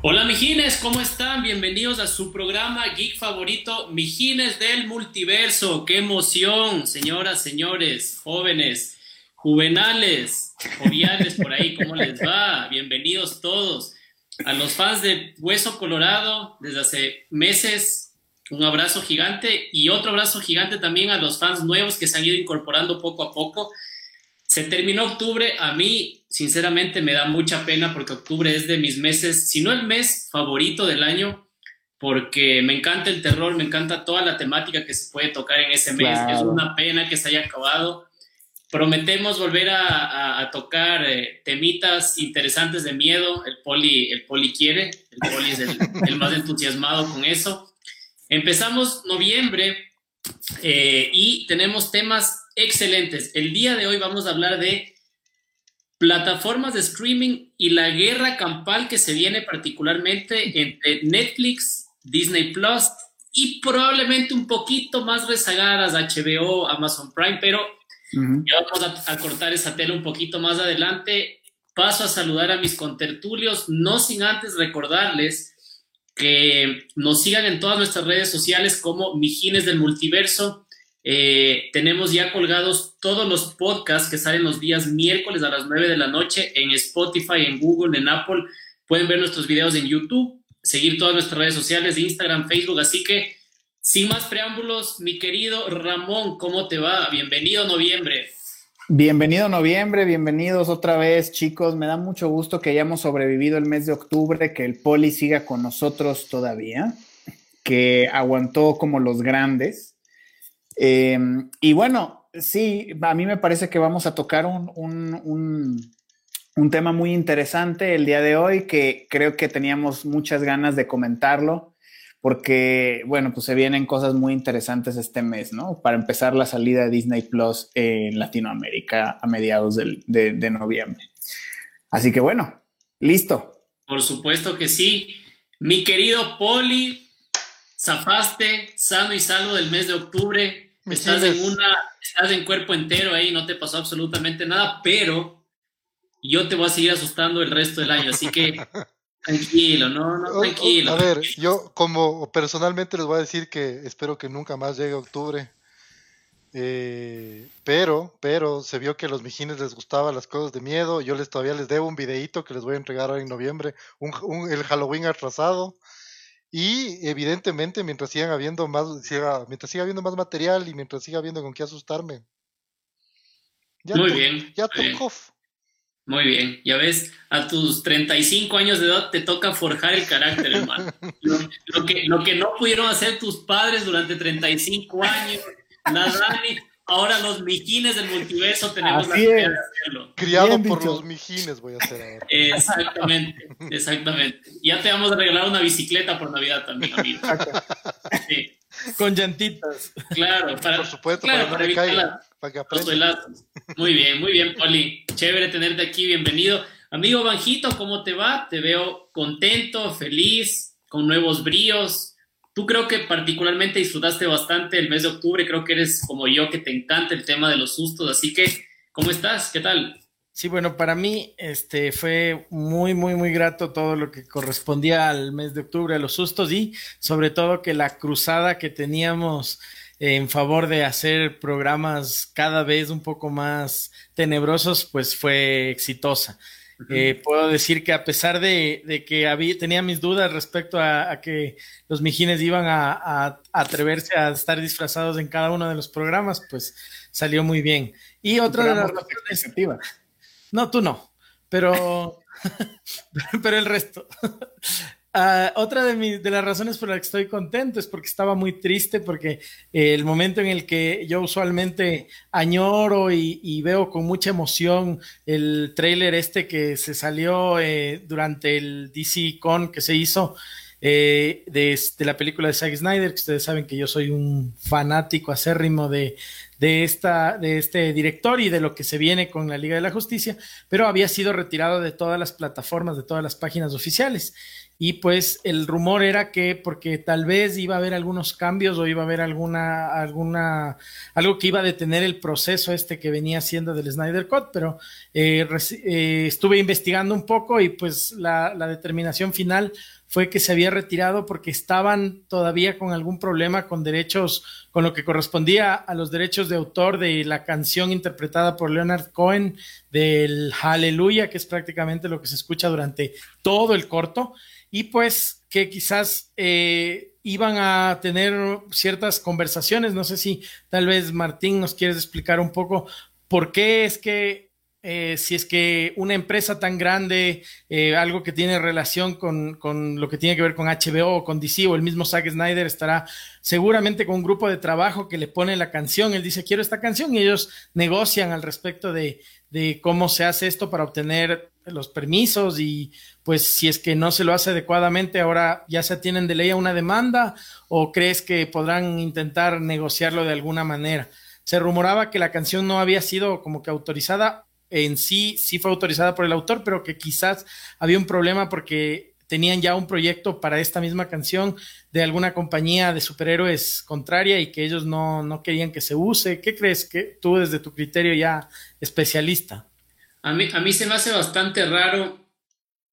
Hola Mijines, ¿cómo están? Bienvenidos a su programa geek favorito, Mijines del Multiverso. ¡Qué emoción, señoras, señores, jóvenes, juvenales, joviales por ahí! ¿Cómo les va? Bienvenidos todos. A los fans de Hueso Colorado, desde hace meses, un abrazo gigante y otro abrazo gigante también a los fans nuevos que se han ido incorporando poco a poco. Se terminó octubre, a mí sinceramente me da mucha pena porque octubre es de mis meses, si no el mes favorito del año, porque me encanta el terror, me encanta toda la temática que se puede tocar en ese mes. Es una pena que se haya acabado. Prometemos volver a, tocar eh, temitas interesantes de miedo. El poli, el poli quiere, el poli es el, más entusiasmado con eso. Empezamos noviembre eh, y tenemos temas excelentes. El día de hoy vamos a hablar de plataformas de streaming y la guerra campal que se viene particularmente entre Netflix, Disney Plus y probablemente un poquito más rezagadas HBO, Amazon Prime, pero ya vamos a, a, cortar esa tela un poquito más adelante. Paso a saludar a mis contertulios, no sin antes recordarles que nos sigan en todas nuestras redes sociales como Mijines del Multiverso eh, tenemos ya colgados todos los podcasts que salen los días miércoles a las 9 de la noche en Spotify, en Google, en Apple. Pueden ver nuestros videos en YouTube, seguir todas nuestras redes sociales, Instagram, Facebook. Así que, sin más preámbulos, mi querido Ramón, ¿cómo te va? Bienvenido noviembre. Bienvenido noviembre, bienvenidos otra vez chicos. Me da mucho gusto que hayamos sobrevivido el mes de octubre, que el poli siga con nosotros todavía, que aguantó como los grandes Em, y bueno, sí, a mí me parece que vamos a tocar un, un, tema muy interesante el día de hoy que creo que teníamos muchas ganas de comentarlo porque, bueno, pues se vienen cosas muy interesantes este mes, ¿no? Para empezar la salida de Disney Plus en Latinoamérica a mediados de, de noviembre. Así que bueno, listo. Por supuesto que sí. Mi querido Poli, zafaste sano y salvo del mes de octubre estás en una, estás en cuerpo entero ahí, no te pasó absolutamente nada, pero yo te voy a seguir asustando el resto del año, así que tranquilo, no, no, tranquilo. A ver, yo como personalmente les voy a decir que espero que nunca más llegue octubre. Eh, pero, pero se vio que a los mijines les gustaban las cosas de miedo. Yo les todavía les debo un videito que les voy a entregar ahora en noviembre, un, el Halloween atrasado. Y evidentemente, mientras sigan habiendo más, mientras siga habiendo más material y mientras siga habiendo con qué asustarme. muy bien. Ya. Muy bien, ya ves, a tus 35 años de edad te toca forjar el carácter, hermano. lo, que, lo que no pudieron hacer tus padres durante 35 años, nada, Ahora los mijines del multiverso tenemos la de hacerlo. Criado por los mijines voy a hacer ahora. Exactamente, exactamente. Ya te vamos a regalar una bicicleta por Navidad también, amigo. Sí. Con llantitas. Claro, para, por supuesto, para, para, que Muy bien, muy bien, Poli. Chévere tenerte aquí, bienvenido. Amigo Banjito, ¿cómo te va? Te veo contento, feliz, con nuevos bríos. Tú creo que particularmente disfrutaste bastante el mes de octubre, creo que eres como yo que te encanta el tema de los sustos, así que, ¿cómo estás? ¿Qué tal? Sí, bueno, para mí este fue muy, muy, muy grato todo lo que correspondía al mes de octubre, a los sustos y sobre todo que la cruzada que teníamos en favor de hacer programas cada vez un poco más tenebrosos, pues fue exitosa. Eh, puedo decir que a pesar de, que había, tenía mis dudas respecto a, que los mijines iban a, atreverse a estar disfrazados en cada uno de los programas, pues salió muy bien. Y otra de las razones... No, tú no, pero, pero el resto. Ah, otra de, de las razones por las que estoy contento es porque estaba muy triste, porque eh, el momento en el que yo usualmente añoro y, veo con mucha emoción el trailer este que se salió eh, durante el DC Con que se hizo eh, de, la película de Zack Snyder, que ustedes saben que yo soy un fanático acérrimo de, esta, de este director y de lo que se viene con la Liga de la Justicia, pero había sido retirado de todas las plataformas, de todas las páginas oficiales. Y pues el rumor era que porque tal vez iba a haber algunos cambios o iba a haber alguna, alguna, algo que iba a detener el proceso este que venía siendo del Snyder Cut, pero eh, eh, estuve investigando un poco y pues la, la determinación final fue que se había retirado porque estaban todavía con algún problema con derechos, con lo que correspondía a los derechos de autor de la canción interpretada por Leonard Cohen del Hallelujah, que es prácticamente lo que se escucha durante todo el corto y pues que quizás eh, iban a tener ciertas conversaciones. No sé si tal vez Martín nos quieres explicar un poco por qué es que eh, si es que una empresa tan grande, eh, algo que tiene relación con, con, lo que tiene que ver con HBO o con DC o el mismo Zack Snyder estará seguramente con un grupo de trabajo que le pone la canción, él dice quiero esta canción y ellos negocian al respecto de, de cómo se hace esto para obtener los permisos y pues si es que no se lo hace adecuadamente, ahora ya se tienen de ley a una demanda o crees que podrán intentar negociarlo de alguna manera. Se rumoraba que la canción no había sido como que autorizada, en sí sí fue autorizada por el autor, pero que quizás había un problema porque tenían ya un proyecto para esta misma canción de alguna compañía de superhéroes contraria y que ellos no, no querían que se use. ¿Qué crees que tú desde tu criterio ya especialista? A mí, a mí se me hace bastante raro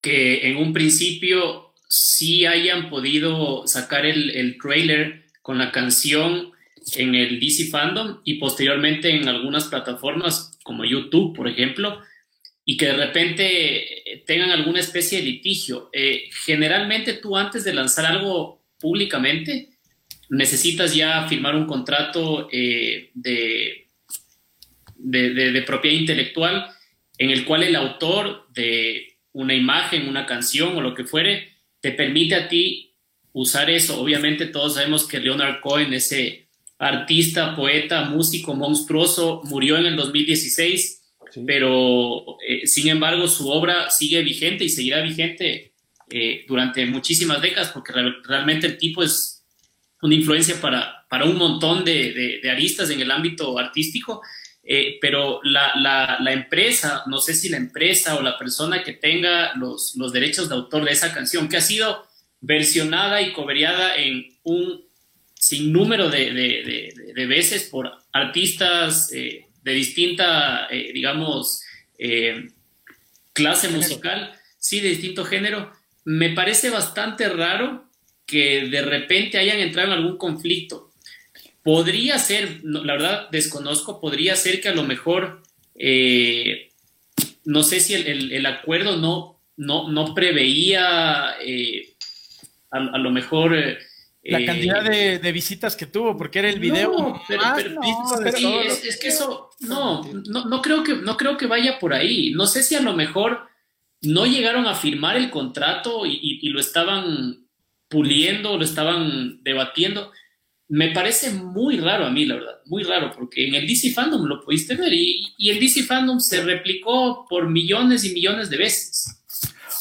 que en un principio sí hayan podido sacar el, el trailer con la canción en el DC Fandom y posteriormente en algunas plataformas como YouTube, por ejemplo, y que de repente tengan alguna especie de litigio. Eh, generalmente tú antes de lanzar algo públicamente necesitas ya firmar un contrato eh, de, de, de propiedad intelectual en el cual el autor de una imagen, una canción o lo que fuere, te permite a ti usar eso. Obviamente todos sabemos que Leonard Cohen, ese artista, poeta, músico monstruoso, murió en el 2016, pero eh, sin embargo su obra sigue vigente y seguirá vigente eh, durante muchísimas décadas porque realmente el tipo es una influencia para, para un montón de, de aristas en el ámbito artístico eh, pero la, la, empresa, no sé si la empresa o la persona que tenga los, los derechos de autor de esa canción, que ha sido versionada y coberiada en un sinnúmero de, de, de, veces por artistas eh, de distinta, eh, digamos, clase musical, sí, de distinto género, me parece bastante raro que de repente hayan entrado en algún conflicto Podría ser, la verdad desconozco, podría ser que a lo mejor, eh, no sé si el, acuerdo no, no, no preveía eh, a, lo mejor... Eh, la cantidad de, visitas que tuvo, porque era el video es, que eso, no, no, creo que, no creo que vaya por ahí. No sé si a lo mejor no llegaron a firmar el contrato y, y lo estaban puliendo, lo estaban debatiendo me parece muy raro a mí, la verdad, muy raro, porque en el DC Fandom lo pudiste ver y, el DC Fandom se replicó por millones y millones de veces.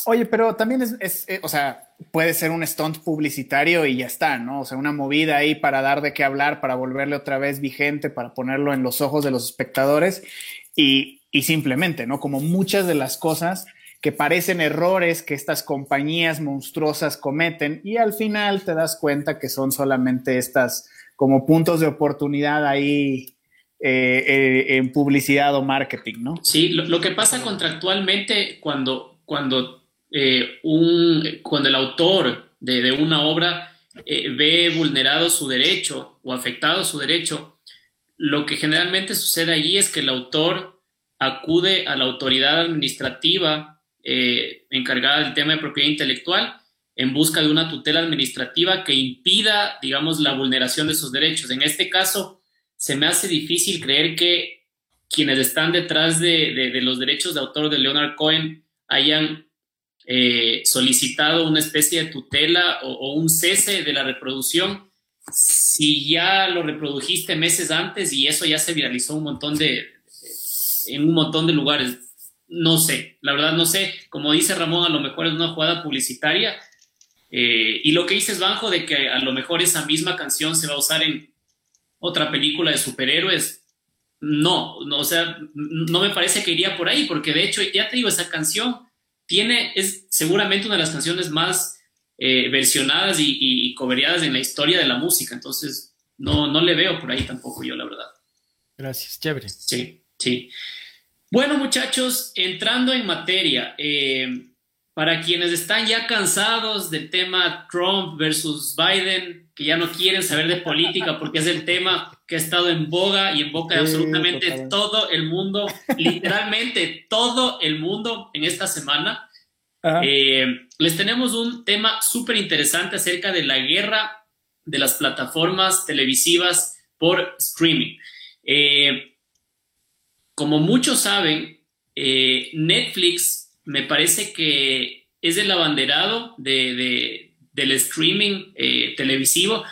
Oye, pero también es, eh, o sea, puede ser un stunt publicitario y ya está, ¿no? O sea, una movida ahí para dar de qué hablar, para volverle otra vez vigente, para ponerlo en los ojos de los espectadores y, y simplemente, ¿no? Como muchas de las cosas que parecen errores que estas compañías monstruosas cometen y al final te das cuenta que son solamente estas como puntos de oportunidad ahí eh, eh, en publicidad o marketing, ¿no? Sí, lo, que pasa contractualmente cuando, cuando, eh, un, cuando el autor de, de una obra ve vulnerado su derecho o afectado su derecho, lo que generalmente sucede allí es que el autor acude a la autoridad administrativa eh, encargada del tema de propiedad intelectual en busca de una tutela administrativa que impida, digamos, la vulneración de esos derechos. En este caso, se me hace difícil creer que quienes están detrás de, los derechos de autor de Leonard Cohen hayan eh, solicitado una especie de tutela o, o, un cese de la reproducción si ya lo reprodujiste meses antes y eso ya se viralizó un montón de, en un montón de lugares. No sé, la verdad no sé. Como dice Ramón, a lo mejor es una jugada publicitaria. Eh, y lo que dices, Banjo, de que a lo mejor esa misma canción se va a usar en otra película de superhéroes, no, no, o sea, no me parece que iría por ahí, porque de hecho, ya te digo, esa canción tiene, es seguramente una de las canciones más eh, versionadas y, y, coveriadas en la historia de la música. Entonces, no, no le veo por ahí tampoco yo, la verdad. Gracias, chévere. Sí, sí. Bueno, muchachos, entrando en materia, eh, para quienes están ya cansados del tema Trump versus Biden, que ya no quieren saber de política porque es el tema que ha estado en boga y en boca de absolutamente todo el mundo, literalmente todo el mundo en esta semana, eh, les tenemos un tema súper interesante acerca de la guerra de las plataformas televisivas por streaming. Eh, como muchos saben, eh, Netflix me parece que es el abanderado de, del streaming televisivo,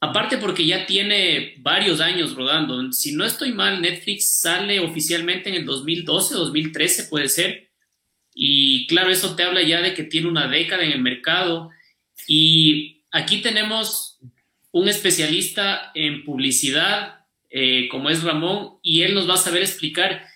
aparte porque ya tiene varios años rodando. Si no estoy mal, Netflix sale oficialmente en el 2012, 2013 puede ser. Y claro, eso te habla ya de que tiene una década en el mercado. Y aquí tenemos un especialista en publicidad, eh, como es Ramón, y él nos va a saber explicar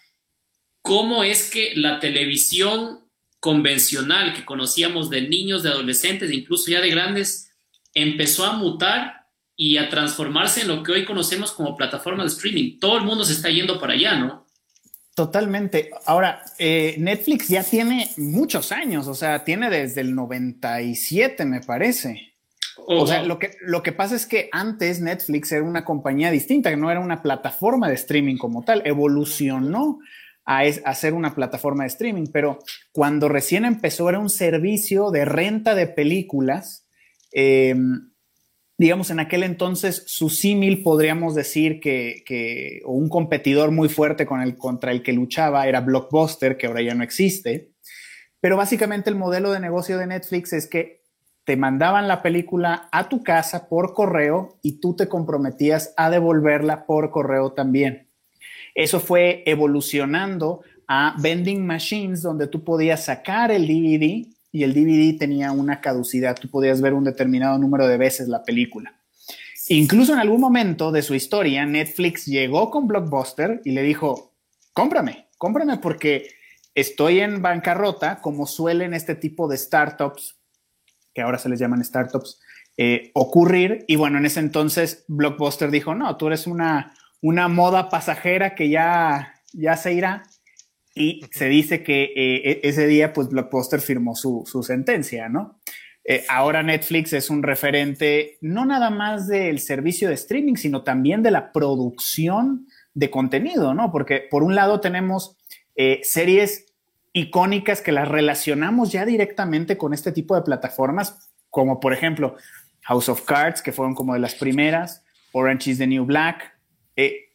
cómo es que la televisión convencional que conocíamos de niños, de adolescentes, incluso ya de grandes, empezó a mutar y a transformarse en lo que hoy conocemos como plataforma de streaming. Todo el mundo se está yendo para allá, ¿no? Totalmente. Ahora, eh, Netflix ya tiene muchos años, o sea, tiene desde el 97, me parece. O sea, lo que, lo que pasa es que antes Netflix era una compañía distinta, que no era una plataforma de streaming como tal, evolucionó a, a, ser una plataforma de streaming, pero cuando recién empezó era un servicio de renta de películas. Eh, digamos, en aquel entonces su símil podríamos decir que, un competidor muy fuerte con el, contra el que luchaba era Blockbuster, que ahora ya no existe. Pero básicamente el modelo de negocio de Netflix es que te mandaban la película a tu casa por correo y tú te comprometías a devolverla por correo también. Eso fue evolucionando a vending machines donde tú podías sacar el DVD y el DVD tenía una caducidad, tú podías ver un determinado número de veces la película. Incluso en algún momento de su historia, Netflix llegó con Blockbuster y le dijo, cómprame, cómprame porque estoy en bancarrota, como suelen este tipo de startups, que ahora se les llaman startups, eh, ocurrir. Y bueno, en ese entonces Blockbuster dijo, no, tú eres una, una moda pasajera que ya, ya se irá y se dice que eh, e-, ese día, pues Blockbuster firmó su, sentencia, ¿no? Eh, ahora Netflix es un referente no nada más del servicio de streaming, sino también de la producción de contenido, ¿no? Porque por un lado tenemos eh, series icónicas que las relacionamos ya directamente con este tipo de plataformas, como por ejemplo House of Cards, que fueron como de las primeras, Orange is the New Black,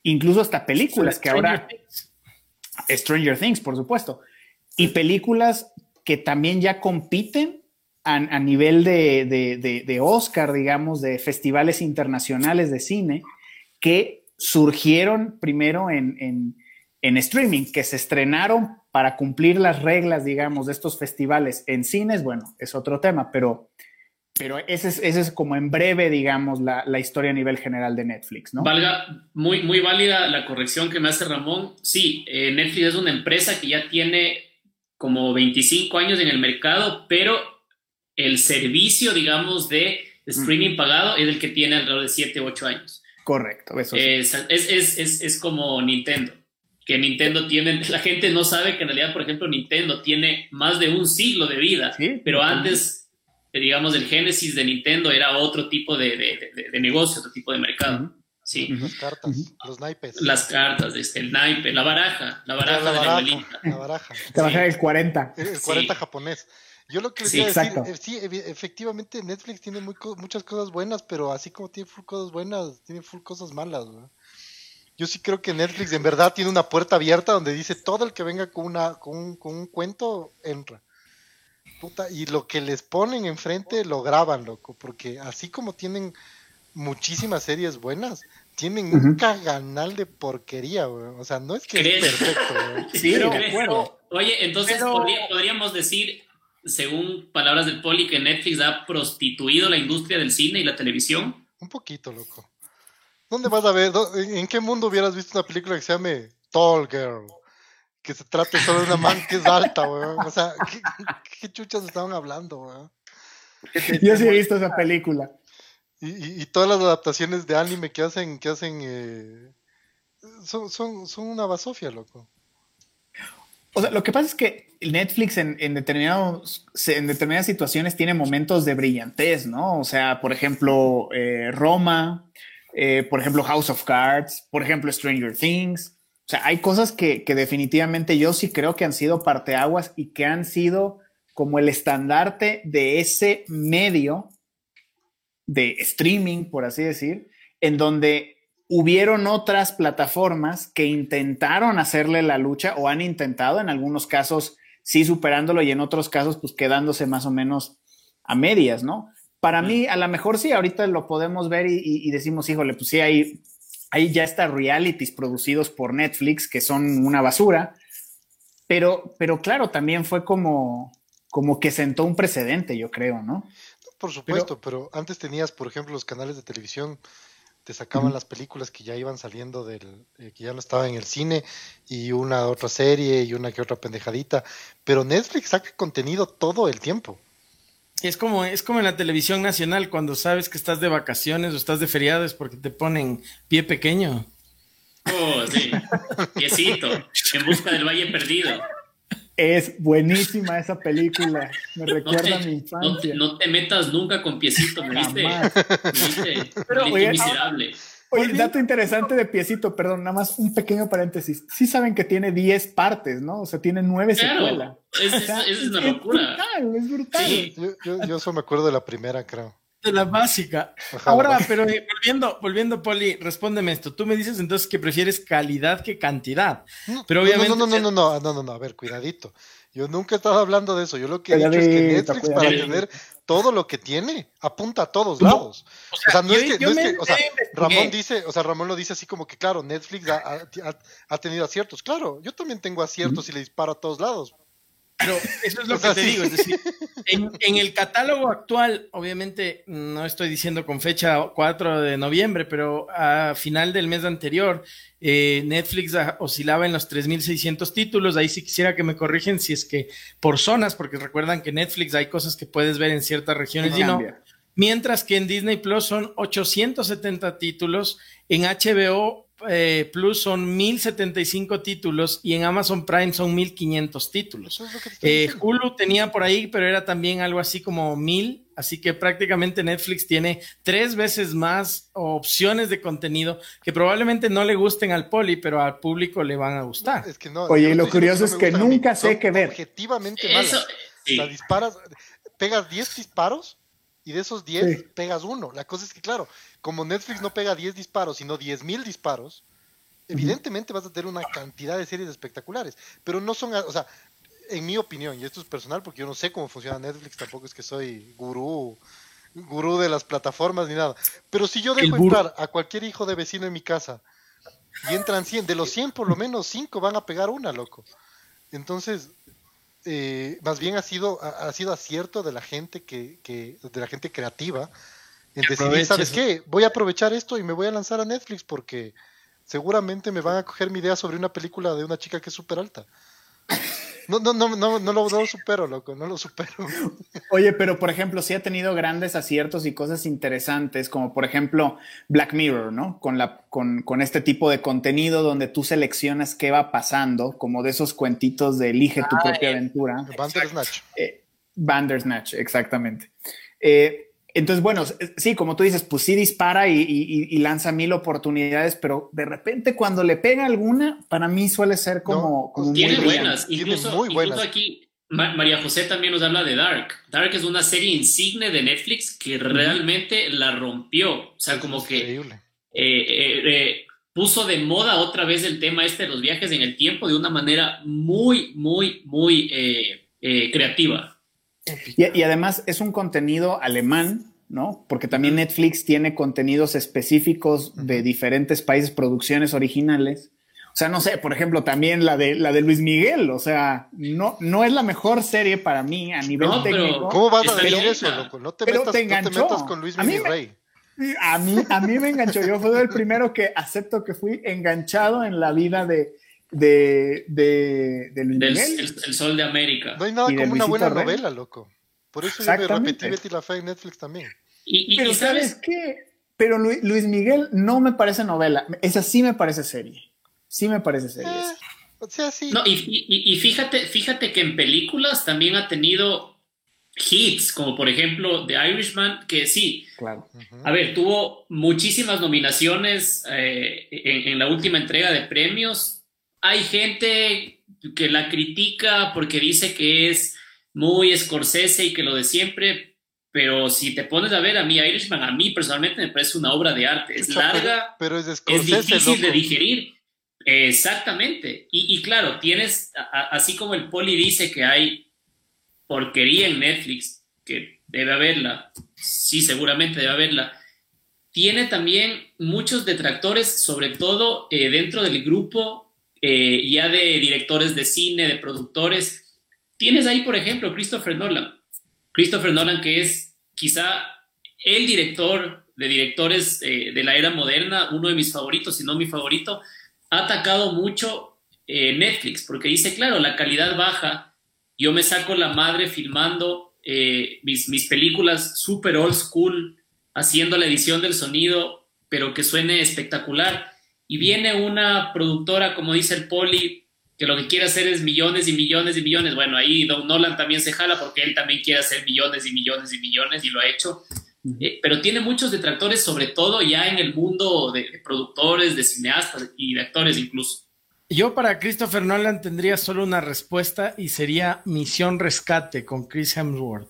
incluso hasta películas que ahora... Stranger Things, por supuesto. Y películas que también ya compiten a, nivel de, Oscar, digamos, de festivales internacionales de cine, que surgieron primero en, streaming, que se estrenaron para cumplir las reglas, digamos, de estos festivales en cines, bueno, es otro tema, pero pero ese es, ese es como en breve, digamos, la, la, historia a nivel general de Netflix, ¿no? Valga, muy, muy válida la corrección que me hace Ramón. Sí, eh, Netflix es una empresa que ya tiene como 25 años en el mercado, pero el servicio, digamos, de streaming pagado es el que tiene alrededor de 7 u 8 años. Correcto, eso es, es, es, es, como Nintendo, que Nintendo tiene, la gente no sabe que en realidad, por ejemplo, Nintendo tiene más de un siglo de vida, ¿Sí? pero antes digamos, el génesis de Nintendo era otro tipo de, de, negocio, otro tipo de mercado. Sí. Las cartas, los naipes. Las cartas, este, el naipe, la baraja, la baraja, la baraja de la, la baraja. Trabajar el 40. El 40 japonés. Yo lo que les sí, decir, eh, sí, efectivamente Netflix tiene muy, muchas cosas buenas, pero así como tiene full cosas buenas, tiene full cosas malas. Yo sí creo que Netflix en verdad tiene una puerta abierta donde dice todo el que venga con, una, con, un, con un cuento entra y lo que les ponen enfrente lo graban, loco, porque así como tienen muchísimas series buenas, tienen un canal de porquería, O sea, no es que es perfecto, Sí, pero Oye, entonces podríamos decir, según palabras del Poli, que Netflix ha prostituido la industria del cine y la televisión. Un poquito, loco. ¿Dónde vas a ver? ¿En qué mundo hubieras visto una película que se llame Tall Girl? que se trate solo de una man que es alta, weón. O sea, ¿qué, chuchas estaban hablando, weón? Yo sí he visto esa película. Y, todas las adaptaciones de anime que hacen, que hacen, eh, son, son, son una basofia, loco. O sea, lo que pasa es que Netflix en, en, determinados, en determinadas situaciones tiene momentos de brillantez, ¿no? O sea, por ejemplo, eh, Roma, eh, por ejemplo, House of Cards, por ejemplo, Stranger Things. O sea, hay cosas que, que definitivamente yo sí creo que han sido parteaguas y que han sido como el estandarte de ese medio de streaming, por así decir, en donde hubieron otras plataformas que intentaron hacerle la lucha o han intentado en algunos casos sí superándolo y en otros casos pues quedándose más o menos a medias, ¿no? Para mí, a lo mejor sí, ahorita lo podemos ver y, decimos, híjole, pues sí, hay, hay ya está realities producidos por Netflix que son una basura, pero, pero claro, también fue como, como que sentó un precedente, yo creo, ¿no? Por supuesto, pero, antes tenías, por ejemplo, los canales de televisión te sacaban las películas que ya iban saliendo del, eh, que ya no estaba en el cine y una otra serie y una que otra pendejadita, pero Netflix saca contenido todo el tiempo. Es como, es como en la televisión nacional, cuando sabes que estás de vacaciones o estás de feriados porque te ponen pie pequeño. Oh, sí. Piecito, en busca del valle perdido. Es buenísima esa película. Me recuerda a mi infancia. No te, metas nunca con piecito, me viste. Me viste, Pero, oye, miserable. Oye, dato interesante de Piecito, perdón, nada más un pequeño paréntesis. Sí saben que tiene 10 partes, ¿no? O sea, tiene 9 secuelas. Es, es, es, una locura. Es brutal, es brutal. Sí. Yo, yo, yo solo me acuerdo de la primera, creo de la básica. Ahora, pero eh, volviendo, volviendo, Poli, respóndeme esto. Tú me dices entonces que prefieres calidad que cantidad. pero obviamente. No, no, no, no, no, no, no, no, a ver, cuidadito. Yo nunca he estado hablando de eso. Yo lo que he dicho es que Netflix, para tener todo lo que tiene, apunta a todos lados. O sea, no es que, no es que o sea, Ramón dice, o sea, Ramón lo dice así como que, claro, Netflix ha, ha, tenido aciertos. Claro, yo también tengo aciertos y le disparo a todos lados. Pero eso es lo que te digo, es decir, en, el catálogo actual, obviamente no estoy diciendo con fecha 4 de noviembre, pero a final del mes anterior, eh, Netflix oscilaba en los 3.600 títulos, ahí sí quisiera que me corrigen si es que por zonas, porque recuerdan que Netflix hay cosas que puedes ver en ciertas regiones y no. Mientras que en Disney Plus son 870 títulos, en HBO eh, Plus son 1075 títulos y en Amazon Prime son 1500 títulos. Eh, Hulu tenía por ahí, pero era también algo así como 1000, así que prácticamente Netflix tiene tres veces más opciones de contenido que probablemente no le gusten al poli, pero al público le van a gustar. Oye, lo curioso es que nunca sé qué ver. Objetivamente malas. disparas, pegas 10 disparos y de esos 10 pegas uno. La cosa es que, claro, como Netflix no pega 10 disparos, sino 10 mil disparos, evidentemente vas a tener una cantidad de series espectaculares. Pero no son, o sea, en mi opinión, y esto es personal porque yo no sé cómo funciona Netflix, tampoco es que soy gurú, gurú de las plataformas ni nada. Pero si yo dejo entrar a cualquier hijo de vecino en mi casa y entran 100, de los 100 por lo menos 5 van a pegar una, loco. Entonces, eh, más bien ha sido, ha, sido acierto de la gente que, que, de la gente creativa en decidir, ¿sabes qué? Voy a aprovechar esto y me voy a lanzar a Netflix porque seguramente me van a coger mi idea sobre una película de una chica que es súper alta. No, no, no, no, no lo, supero, loco, no lo supero. Oye, pero por ejemplo, sí ha tenido grandes aciertos y cosas interesantes, como por ejemplo Black Mirror, ¿no? Con, la, con, con este tipo de contenido donde tú seleccionas qué va pasando, como de esos cuentitos de elige tu ah, propia aventura. Bandersnatch. Eh, Bandersnatch, exactamente. Eh, entonces, bueno, sí, como tú dices, pues sí dispara y, lanza mil oportunidades, pero de repente cuando le pega alguna, para mí suele ser como... Pues tiene buenas, incluso, muy buenas. aquí María José también nos habla de Dark. Dark es una serie insigne de Netflix que realmente la rompió. O sea, como que eh, eh, eh, puso de moda otra vez el tema este de los viajes en el tiempo de una manera muy, muy, muy creativa. Y, además es un contenido alemán, ¿no? Porque también Netflix tiene contenidos específicos de diferentes países, producciones originales. O sea, no sé, por ejemplo, también la de la de Luis Miguel, o sea, no, no es la mejor serie para mí a nivel técnico. ¿Cómo vas a decir eso, loco? No te, metas, no te metas con Luis Miguel. A mí, a mí me enganchó. Yo fui el primero que acepto que fui enganchado en la vida de, de, de, El, Sol de América. No hay nada como una buena novela, loco. Por eso yo me repetí Betty la Fe en Netflix también. Y, Pero ¿sabes qué? Pero Luis Miguel no me parece novela. Esa sí me parece serie. Sí me parece serie. Eh, o sea, sí. No, y, fíjate, fíjate que en películas también ha tenido hits, como por ejemplo The Irishman, que sí. Claro. A ver, tuvo muchísimas nominaciones eh, en, la última entrega de premios. Hay gente que la critica porque dice que es muy Scorsese y que lo de siempre, pero si te pones a ver a mí, Irishman, a mí personalmente me parece una obra de arte. Es larga, pero, es, difícil de digerir. Exactamente. Y, claro, tienes, así como el poli dice que hay porquería en Netflix, que debe haberla, sí, seguramente debe haberla, tiene también muchos detractores, sobre todo eh, dentro del grupo eh, ya de directores de cine, de productores. Tienes ahí, por ejemplo, Christopher Nolan. Christopher Nolan, que es quizá el director de directores eh, de la era moderna, uno de mis favoritos, si no mi favorito, ha atacado mucho eh, Netflix, porque dice, claro, la calidad baja, yo me saco la madre filmando mis, mis películas super old school, haciendo la edición del sonido, pero que suene espectacular. Y viene una productora, como dice el Poli, que lo que quiere hacer es millones y millones y millones. Bueno, ahí Don Nolan también se jala porque él también quiere hacer millones y millones y millones y lo ha hecho. Eh, pero tiene muchos detractores, sobre todo ya en el mundo de, productores, de cineastas y de actores incluso. Yo para Christopher Nolan tendría solo una respuesta y sería Misión Rescate con Chris Hemsworth.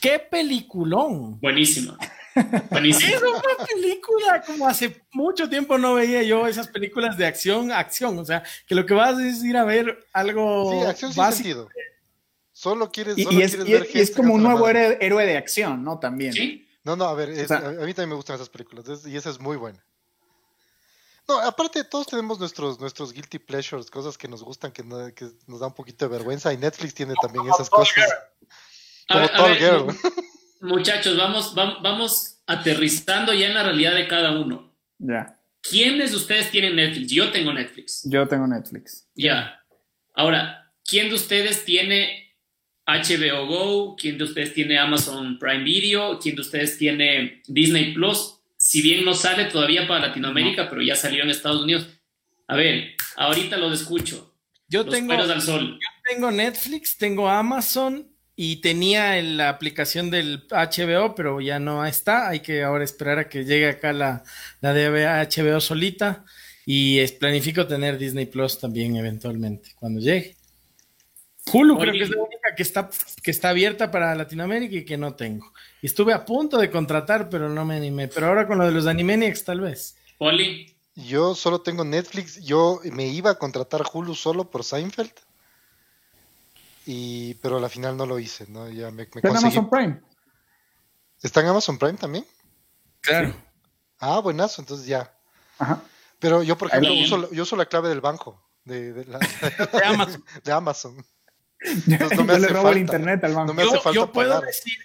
¡Qué peliculón! Buenísima. Buenísima. es una película, como hace mucho tiempo no veía yo esas películas de acción, acción. O sea, que lo que vas es ir a ver algo. Sí, acción sin sentido. Solo quieres, y, es, ver y es como un nuevo héroe, de acción, ¿no? También. Sí. No, no, a ver, a, mí también me gustan esas películas y esa es muy buena. No, aparte todos tenemos nuestros, nuestros guilty pleasures, cosas que nos gustan, que, nos da un poquito de vergüenza y Netflix tiene también esas cosas. Como Tall Girl. Muchachos, vamos, vamos, aterrizando ya en la realidad de cada uno. Ya. ¿Quiénes de ustedes tienen Netflix? Yo tengo Netflix. Yo tengo Netflix. Ya. Ahora, ¿quién de ustedes tiene HBO Go, quién de ustedes tiene Amazon Prime Video, quién de ustedes tiene Disney Plus, si bien no sale todavía para Latinoamérica, pero ya salió en Estados Unidos. A ver, ahorita lo escucho. Yo tengo, al sol. yo tengo Netflix, tengo Amazon y tenía la aplicación del HBO, pero ya no está. Hay que ahora esperar a que llegue acá la, la de HBO solita. Y es, planifico tener Disney Plus también eventualmente cuando llegue. Hulu creo que es la única que está, que está abierta para Latinoamérica y que no tengo. Y estuve a punto de contratar, pero no me animé. Pero ahora con lo de los Animaniacs, tal vez. Oli. Yo solo tengo Netflix. Yo me iba a contratar Hulu solo por Seinfeld. Y, pero al final no lo hice, ¿no? Ya me, ¿Está en Amazon Prime? ¿Está en Amazon Prime también? Claro. Ah, buenazo, entonces ya. Ajá. Pero yo, por ejemplo, uso, yo uso la clave del banco de, Amazon. de Amazon. no me hace le robo el internet al banco. yo, puedo decir.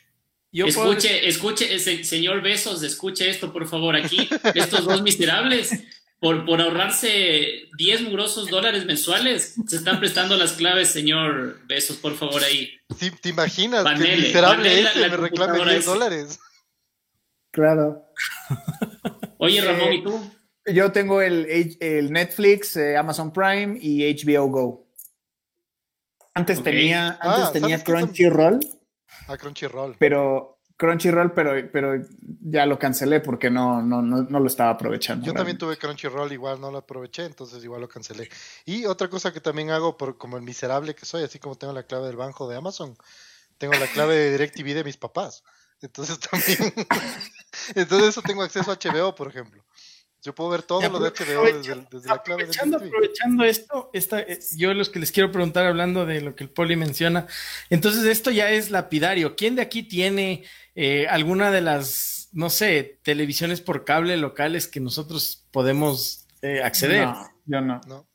escuche, escuche, ese, señor Besos, escuche esto, por favor, aquí. Estos dos miserables, por, por ahorrarse 10 mugrosos dólares mensuales, se están prestando las claves, señor Besos, por favor, ahí. ¿Te imaginas que miserable ese me reclame 10 dólares? Claro. Oye, Ramón, ¿y tú? Yo tengo el, el Netflix, eh, Amazon Prime y HBO Go. Antes tenía, antes ah, tenía Crunchyroll. Ah, Crunchyroll. Pero Crunchyroll, pero, pero ya lo cancelé porque no, no, no, lo estaba aprovechando. Yo también tuve Crunchyroll, igual no lo aproveché, entonces igual lo cancelé. Y otra cosa que también hago, por, como el miserable que soy, así como tengo la clave del banco de Amazon, tengo la clave de DirecTV de mis papás. Entonces también, entonces eso tengo acceso a HBO, por ejemplo. Yo puedo ver todo lo de HBO desde, la clave aprovechando, aprovechando esto, esta, eh, yo los que les quiero preguntar hablando de lo que el Poli menciona, entonces esto ya es lapidario. ¿Quién de aquí tiene eh, alguna de las, no sé, televisiones por cable locales que nosotros podemos eh, acceder? No, yo no. no.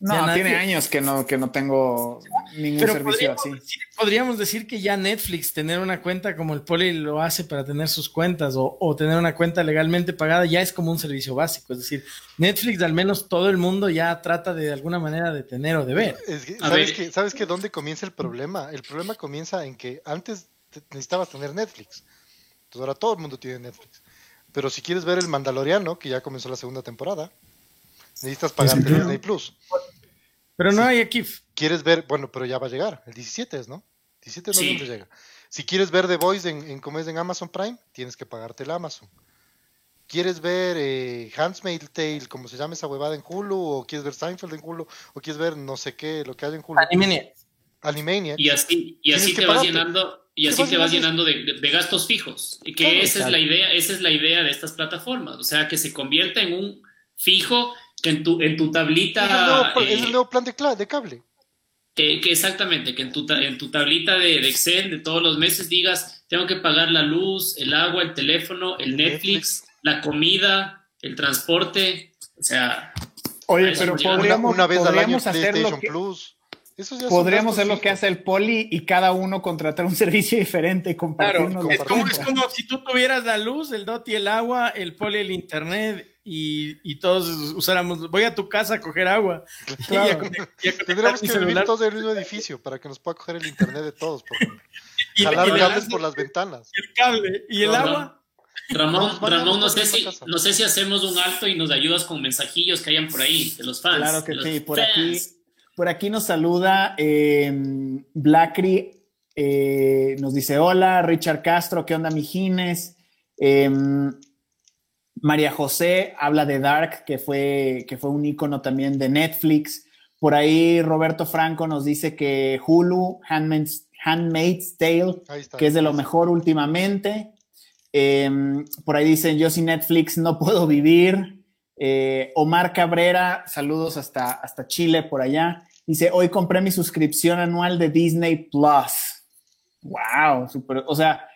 No, tiene años que no, que no tengo ningún servicio así. podríamos decir que ya Netflix, tener una cuenta como el Poli lo hace para tener sus cuentas o, tener una cuenta legalmente pagada, ya es como un servicio básico. Es decir, Netflix, al menos todo el mundo ya trata de, alguna manera de tener o de ver. ¿Sabes, que, ¿Sabes que dónde comienza el problema? El problema comienza en que antes necesitabas tener Netflix. Entonces ahora todo el mundo tiene Netflix. Pero si quieres ver el Mandaloriano, que ya comenzó la segunda temporada, necesitas pagarte Disney Plus. Pero no hay aquí. ¿Quieres ver? Bueno, pero ya va a llegar. El 17 es, ¿no? 17 de noviembre llega. Si quieres ver The Voice en, en, como es en Amazon Prime, tienes que pagarte el Amazon. ¿Quieres ver eh, Handmaid's Tale, como se llama esa huevada en Hulu? ¿O quieres ver Seinfeld en Hulu? ¿O quieres ver no sé qué, lo que hay en Hulu? Animaniac. Animaniac. Y así, y así te vas llenando, y así te vas llenando de, de, gastos fijos. Y que esa es la idea, esa es la idea de estas plataformas. O sea, que se convierta en un fijo que en tu, en tu tablita. Es el nuevo, eh, es el nuevo plan de, de cable. Que, que, exactamente, que en tu, en tu tablita de, de, Excel de todos los meses digas, tengo que pagar la luz, el agua, el teléfono, el Netflix, Netflix. la comida, el transporte, o sea... Oye, pero podríamos, una, vez podríamos al año hacer lo que, Plus. Podríamos hacer lo que hace el poli y cada uno contratar un servicio diferente y Claro, compartirnos es la como, es como si tú tuvieras la luz, el DOT y el agua, el poli el internet y, y todos usáramos, voy a tu casa a coger agua. Claro. Y a y Tendríamos que vivir todos en el mismo edificio para que nos pueda coger el internet de todos. Por. Y, Jalar y le cables das por las ventanas. el cable y el No, agua. Ramón, Ramón no, sé si, no sé si hacemos un alto y nos ayudas con mensajillos que hayan por ahí, de los fans. Claro que sí, por fans. aquí, por aquí nos saluda eh, Blackry, eh, nos dice hola, Richard Castro, ¿qué onda, mijines? Eh, María José habla de Dark, que fue, que fue un icono también de Netflix. Por ahí Roberto Franco nos dice que Hulu, Handmaid's, Handmaid's Tale, está. que es de lo mejor últimamente. Eh, por ahí dicen, yo sin Netflix no puedo vivir. Eh, Omar Cabrera, saludos hasta, hasta Chile, por allá. Dice, hoy compré mi suscripción anual de Disney Plus. Wow, super, o sea,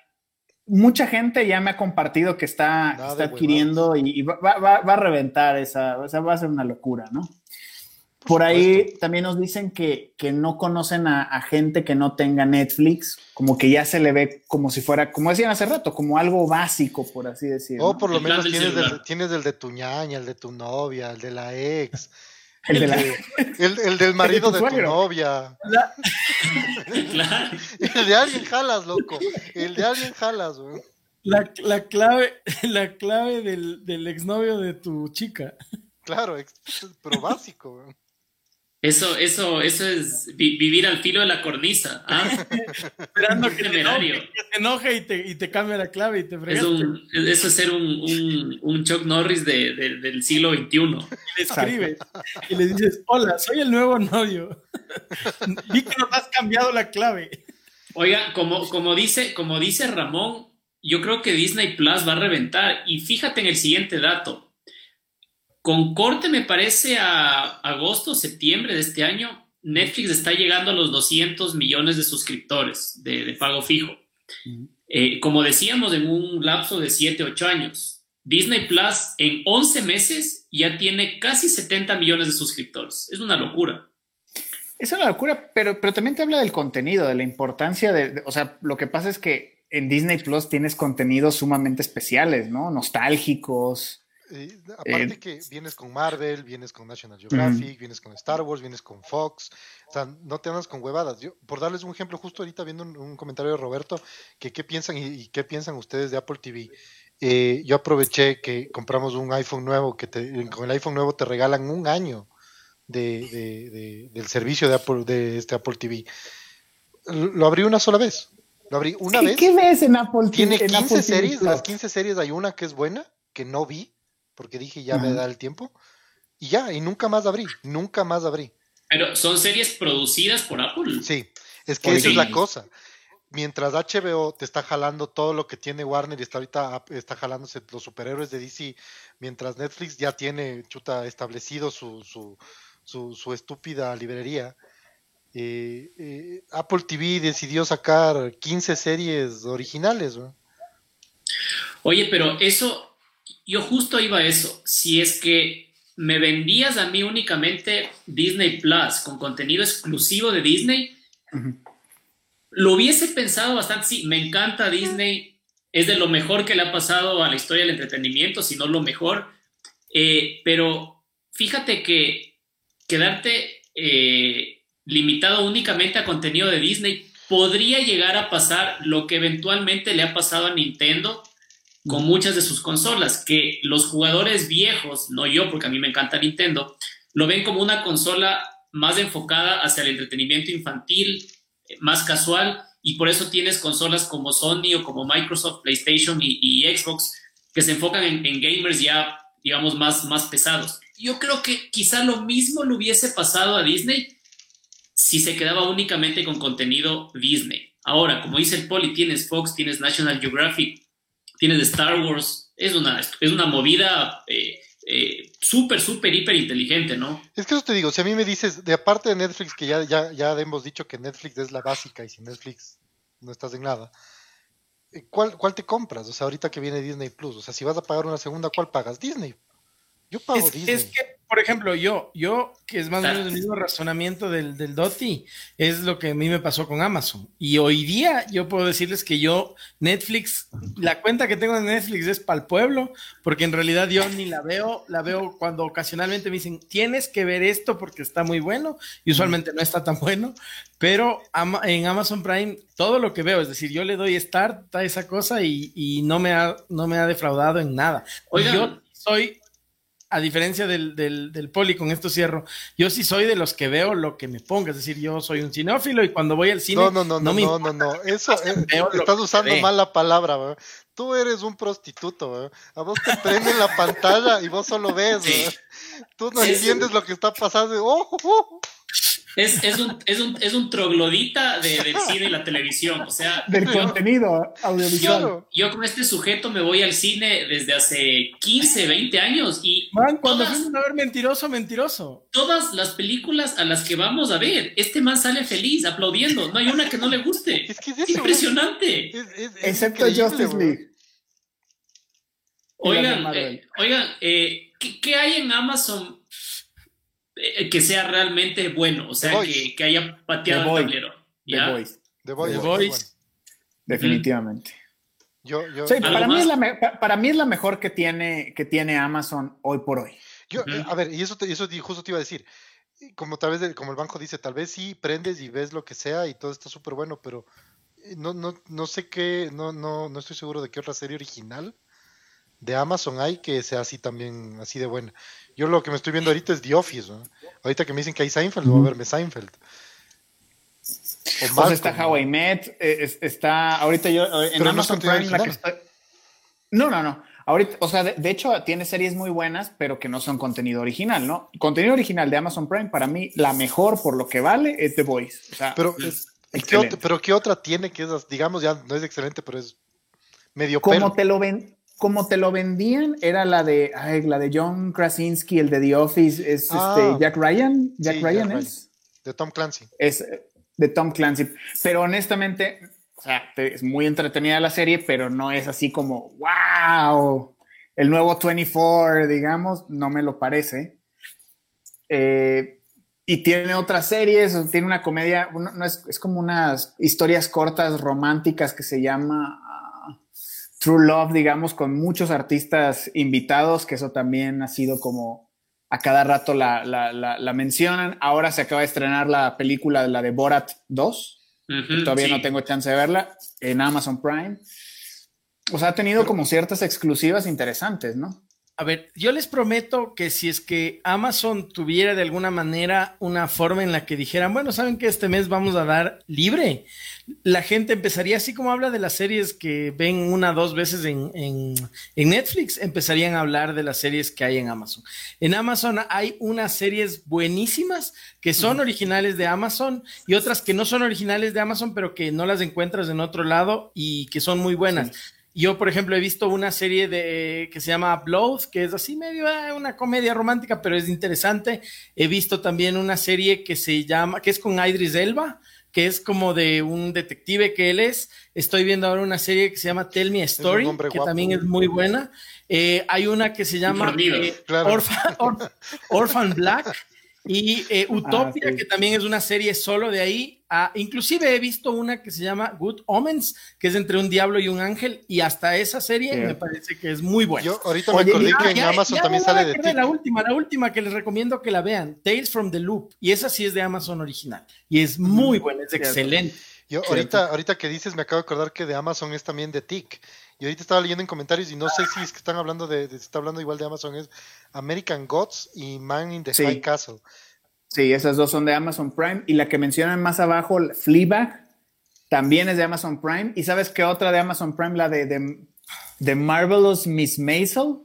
mucha gente ya me ha compartido que está, está adquiriendo y, y va, va- va a reventar esa, o sea, va a ser una locura, ¿no? Por ahí también nos dicen que, que no conocen a, a gente que no tenga Netflix, como que ya se le ve como si fuera, como decían hace rato, como algo básico, por así decirlo. O por lo El menos tienes, del, tienes el de tu ñaña, el de tu novia, el de la ex, El de la- el, el del marido tu de tu novia. Claro. El de alguien jalas, loco. El de alguien jalas, güey. La, la clave, la clave del, del exnovio de tu chica. Claro, ex- pero básico, güey. Eso, eso, eso es vi- vivir al filo de la cornisa. ¿ah? Esperando que te Temerario. enoje, que te enoje y te, y te cambie la clave y te Es fregaste. un, eso es ser un, un, un Chuck Norris de- de- del siglo XXI. Y le escribes y le dices, hola, soy el nuevo novio. Vi que nos has cambiado la clave. Oiga, como, como, dice, como dice Ramón, yo creo que Disney Plus va a reventar. Y fíjate en el siguiente dato. Con corte, me parece, a agosto, septiembre de este año, Netflix está llegando a los 200 millones de suscriptores de, de pago fijo. Eh, como decíamos, en un lapso de 7, 8 años. Disney Plus en 11 meses ya tiene casi 70 millones de suscriptores. Es una locura. Es una locura, pero, pero también te habla del contenido, de la importancia de, de- o sea, lo que pasa es que en Disney Plus tienes contenidos sumamente especiales, ¿no? Nostálgicos. Eh, aparte Eh, que vienes con Marvel, vienes con National Geographic, vienes con Star Wars, vienes con Fox, o sea, no te andas con huevadas. Yo, por darles un ejemplo, justo ahorita viendo un, un comentario de Roberto, que qué piensan y, y qué piensan ustedes de Apple TV. Eh, yo aproveché que compramos un iPhone nuevo, que te- con el iPhone nuevo te regalan un año de, de- de- del servicio de Apple, de este Apple TV. Lo abrí una sola vez. Lo abrí una ¿Qué, vez. qué ves en Apple Tiene en 15 Apple TV series, Plus? las 15 series hay una que es buena, que no vi, porque dije ya me da el tiempo, y ya, y nunca más abrí, nunca más abrí. Pero son series producidas por Apple. Sí, es que esa es la cosa. Mientras HBO te está jalando todo lo que tiene Warner y está ahorita está jalándose los superhéroes de DC, mientras Netflix ya tiene chuta establecido su, su, su, su estúpida librería, eh, eh, Apple TV decidió sacar 15 series originales. ¿no? Oye, pero eso, yo justo iba a eso. Si es que me vendías a mí únicamente Disney Plus con contenido exclusivo de Disney, lo hubiese pensado bastante. Sí, me encanta Disney, es de lo mejor que le ha pasado a la historia del entretenimiento, si no lo mejor. Eh, pero fíjate que quedarte eh, limitado únicamente a contenido de Disney podría llegar a pasar lo que eventualmente le ha pasado a Nintendo con muchas de sus consolas, que los jugadores viejos, no yo porque a mí me encanta Nintendo, lo ven como una consola más enfocada hacia el entretenimiento infantil, eh, más casual, y por eso tienes consolas como Sony o como Microsoft, PlayStation y, Xbox que se enfocan en, en, gamers ya, digamos, más, más pesados. Yo creo que quizá lo mismo le hubiese pasado a Disney si se quedaba únicamente con contenido Disney. Ahora, como dice el Poli, tienes Fox, tienes National Geographic, tienes Star Wars, es una, es una movida eh, eh, súper, súper, hiper inteligente, ¿no? Es que eso te digo, si a mí me dices, de aparte de Netflix, que ya, ya, ya hemos dicho que Netflix es la básica y sin Netflix no estás en nada, eh, ¿cuál, cuál te compras? O sea, ahorita que viene Disney Plus, o sea, si vas a pagar una segunda, ¿cuál pagas? Disney. Yo pago Disney. Es que por ejemplo, yo, yo, que es más o menos el mismo razonamiento del, del Doti, es lo que a mí me pasó con Amazon. Y hoy día yo puedo decirles que yo, Netflix, la cuenta que tengo de Netflix es para el pueblo, porque en realidad yo ni la veo, la veo cuando ocasionalmente me dicen, tienes que ver esto porque está muy bueno, y usualmente no está tan bueno, pero en Amazon Prime todo lo que veo, es decir, yo le doy start a esa cosa y, y no, me ha, no me ha defraudado en nada. Yo soy a diferencia del, del, poli, con esto cierro, yo sí soy de los que veo lo que me ponga, es decir, yo soy un cinófilo y cuando voy al cine... No, no, no, no, no, no, no, eso, eh, estás usando mal la palabra, ¿verdad? tú eres un prostituto, ¿verdad? a vos te prenden la pantalla y vos solo ves, tú no entiendes lo que está pasando, ¡Oh, oh, oh! Es, es, un, es, un, es un troglodita de, del cine y la televisión, o sea... Del contenido audiovisual. Yo, con este sujeto me voy al cine desde hace 15, 20 años y... Man, cuando fuimos a ver Mentiroso, Mentiroso. Todas las películas a las que vamos a ver, este man sale feliz, aplaudiendo, no hay una que no le guste. Es que es Impresionante. Excepto Justice League. Oigan, eh, oigan eh, ¿qué, ¿qué hay en Amazon que sea realmente bueno, o sea, que, que, haya pateado el tablero. ¿ya? The Voice. The Voice. Definitivamente. Yo, yo, para, mí es la para mí es la mejor que tiene, que tiene Amazon hoy por hoy. Yo, A ver, y eso, eso justo te iba a decir. Como tal vez, como el banco dice, tal vez sí prendes y ves lo que sea y todo está súper bueno, pero eh, no, no, no sé qué, no, no, no estoy seguro de qué otra serie original de Amazon hay que sea así también, así de buena. Yo lo que me estoy viendo ahorita es The Office. Ahorita que me dicen que hay Seinfeld, voy a verme Seinfeld. O pues está Hawaii Met, eh, está ahorita yo en Amazon no Prime la que estoy... No, no, no. Ahorita, o sea, de, hecho tiene series muy buenas, pero que no son contenido original, ¿no? Contenido original de Amazon Prime, para mí, la mejor por lo que vale es The Voice. O sea, pero, ¿qué otra, pero ¿qué otra tiene que es, digamos, ya no es excelente, pero es medio Como te lo ven, como te lo vendían, era la de, la de John Krasinski, el de The Office, es este, ah. Jack Ryan. Jack Ryan es. De Tom Clancy. Es de Tom Clancy. Pero honestamente, o sea, es muy entretenida la serie, pero no es así como, wow, el nuevo 24, digamos, no me lo parece. Eh, y tiene otras series, tiene una comedia, no, es, es, como unas historias cortas románticas que se llama True Love, digamos, con muchos artistas invitados, que eso también ha sido como a cada rato la, mencionan. Ahora se acaba de estrenar la película, la de Borat 2. todavía no tengo chance de verla en Amazon Prime. O sea, ha tenido como ciertas exclusivas interesantes, ¿no? A ver, yo les prometo que si es que Amazon tuviera de alguna manera una forma en la que dijeran, bueno, saben que este mes vamos a dar libre, la gente empezaría, así como habla de las series que ven una o dos veces en, en, Netflix, empezarían a hablar de las series que hay en Amazon. En Amazon hay unas series buenísimas que son originales de Amazon y otras que no son originales de Amazon, pero que no las encuentras en otro lado y que son muy buenas. Yo, por ejemplo, he visto una serie de, que se llama Blood, que es así medio eh, una comedia romántica, pero es interesante. He visto también una serie que se llama, que es con Idris Elba, que es como de un detective que él es. Estoy viendo ahora una serie que se llama Tell Me a Story, que también es muy buena. Eh, hay una que se llama eh, Orphan Black, y eh, ah, Utopia, que también es una serie solo de ahí. Ah, inclusive he visto una que se llama Good Omens, que es entre un diablo y un ángel, y hasta esa serie me parece que es muy buena. Yo ahorita me acordé que en Amazon también sale de La última, la última que les recomiendo que la vean, Tales from the Loop, y esa sí es de Amazon original, y es muy buena, es excelente. Yo ahorita, ahorita que dices, me acabo de acordar que de Amazon es también de TIC. Y ahorita estaba leyendo en comentarios y no sé si es que están hablando de, de está hablando igual de Amazon, es American Gods y Man in the High Castle. Sí, esas dos son de Amazon Prime. Y la que mencionan más abajo, Fleabag, también es de Amazon Prime. ¿Y sabes qué otra de Amazon Prime? La de, de, Marvelous Miss Maisel.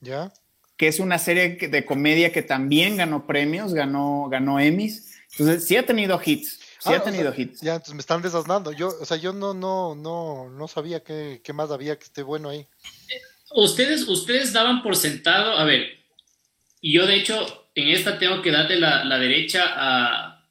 Ya. Que es una serie de comedia que también ganó premios, ganó, ganó Emmys. Entonces, sí ha tenido hits. Sí ha ah, tenido hits. Ya, entonces me están desasnando. Yo, o sea, yo no, no, no, no sabía qué, qué más había que esté bueno ahí. Ustedes, ustedes daban por sentado, a ver, y yo de hecho en esta tengo que darle la, la derecha a,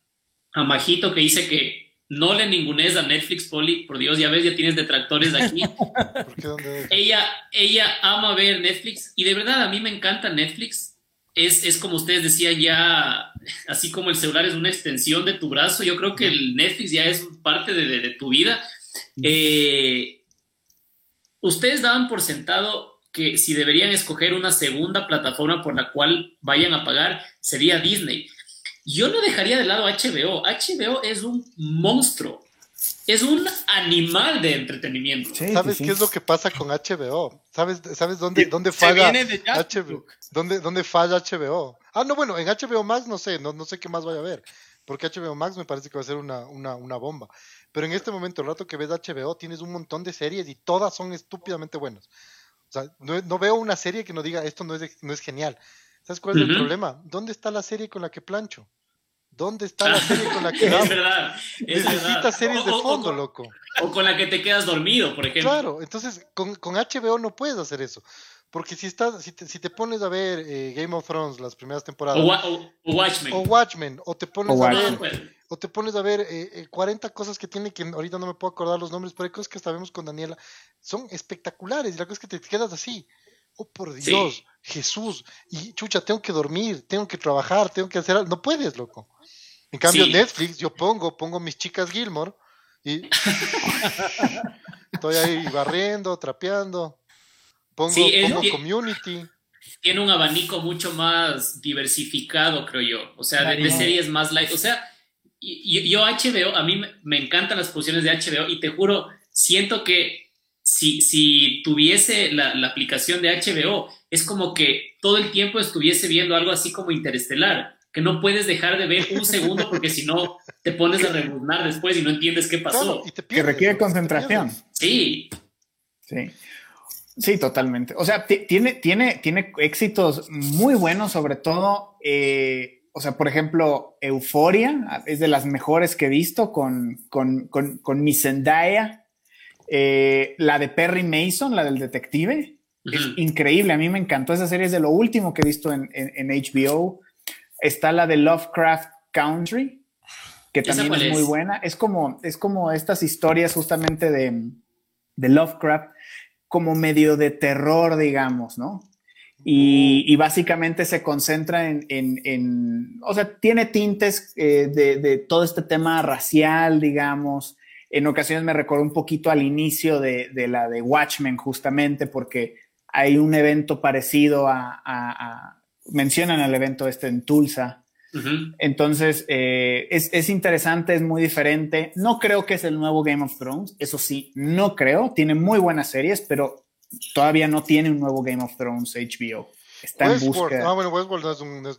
a Majito que dice que no le ningunes a Netflix, Poli, por Dios, ya ves, ya tienes detractores aquí. ella, ella ama ver Netflix y de verdad a mí me encanta Netflix. Es, es, como ustedes decían ya, así como el celular es una extensión de tu brazo, yo creo que el Netflix ya es parte de, tu vida. Eh, ustedes daban por sentado que si deberían escoger una segunda plataforma por la cual vayan a pagar, sería Disney. Yo no dejaría de lado HBO. HBO es un monstruo. Es un animal de entretenimiento. ¿Sabes qué es lo que pasa con HBO? ¿Sabes, sabes dónde, dónde falla HBO? ¿Dónde, ¿Dónde falla HBO? Ah, no, bueno, en HBO Max no sé, no, no sé qué más vaya a ver. Porque HBO Max me parece que va a ser una, una, una bomba. Pero en este momento, el rato que ves HBO, tienes un montón de series y todas son estúpidamente buenas. O sea, no, veo una serie que no diga esto no es, no es genial. ¿Sabes cuál es el problema? ¿Dónde está la serie con la que plancho? ¿Dónde está la serie con la que Es verdad. Necesitas series de fondo, loco. O con la que te quedas dormido, por ejemplo. Claro, entonces con, con HBO no puedes hacer eso. Porque si estás, si te, si te pones a ver eh, Game of Thrones las primeras temporadas. O, Watchmen. O Watchmen. O te pones a ver. O te pones a ver eh, 40 eh, cosas que tiene que ahorita no me puedo acordar los nombres, pero hay cosas que sabemos con Daniela. Son espectaculares. Y la cosa es que te quedas así. Oh, por Dios, Jesús. Y chucha, tengo que dormir, tengo que trabajar, tengo que hacer algo. No puedes, loco. En cambio, Netflix, yo pongo, pongo mis chicas Gilmore y estoy ahí barriendo, trapeando. Pongo, community. Tiene un abanico mucho más diversificado, creo yo. O sea, de, series más light. O sea, yo, HBO, a mí me, encantan las posiciones de HBO y te juro, siento que si, si tuviese la, aplicación de HBO, es como que todo el tiempo estuviese viendo algo así como interestelar, que no puedes dejar de ver un segundo porque si no te pones a rebuznar después y no entiendes qué pasó. que requiere concentración. Sí. Sí. Sí, totalmente. O sea, tiene, tiene, tiene éxitos muy buenos, sobre todo, eh, o sea, por ejemplo, Euforia es de las mejores que he visto con, con, con, con mi Zendaya. Eh, la de Perry Mason, la del detective, es increíble. A mí me encantó esa serie, es de lo último que he visto en, en, HBO. Está la de Lovecraft Country, que también es, muy buena. Es como, es como estas historias justamente de, de Lovecraft como medio de terror, digamos, ¿no? Y, básicamente se concentra en, o sea, tiene tintes eh, de, todo este tema racial, digamos. En ocasiones me recuerdo un poquito al inicio de, la de Watchmen, justamente, porque hay un evento parecido a, mencionan el evento este en Tulsa. Entonces, eh, es, es, interesante, es muy diferente. No creo que es el nuevo Game of Thrones, eso sí, no creo. Tiene muy buenas series, pero todavía no tiene un nuevo Game of Thrones HBO. Está en búsqueda. Ah, bueno, Westworld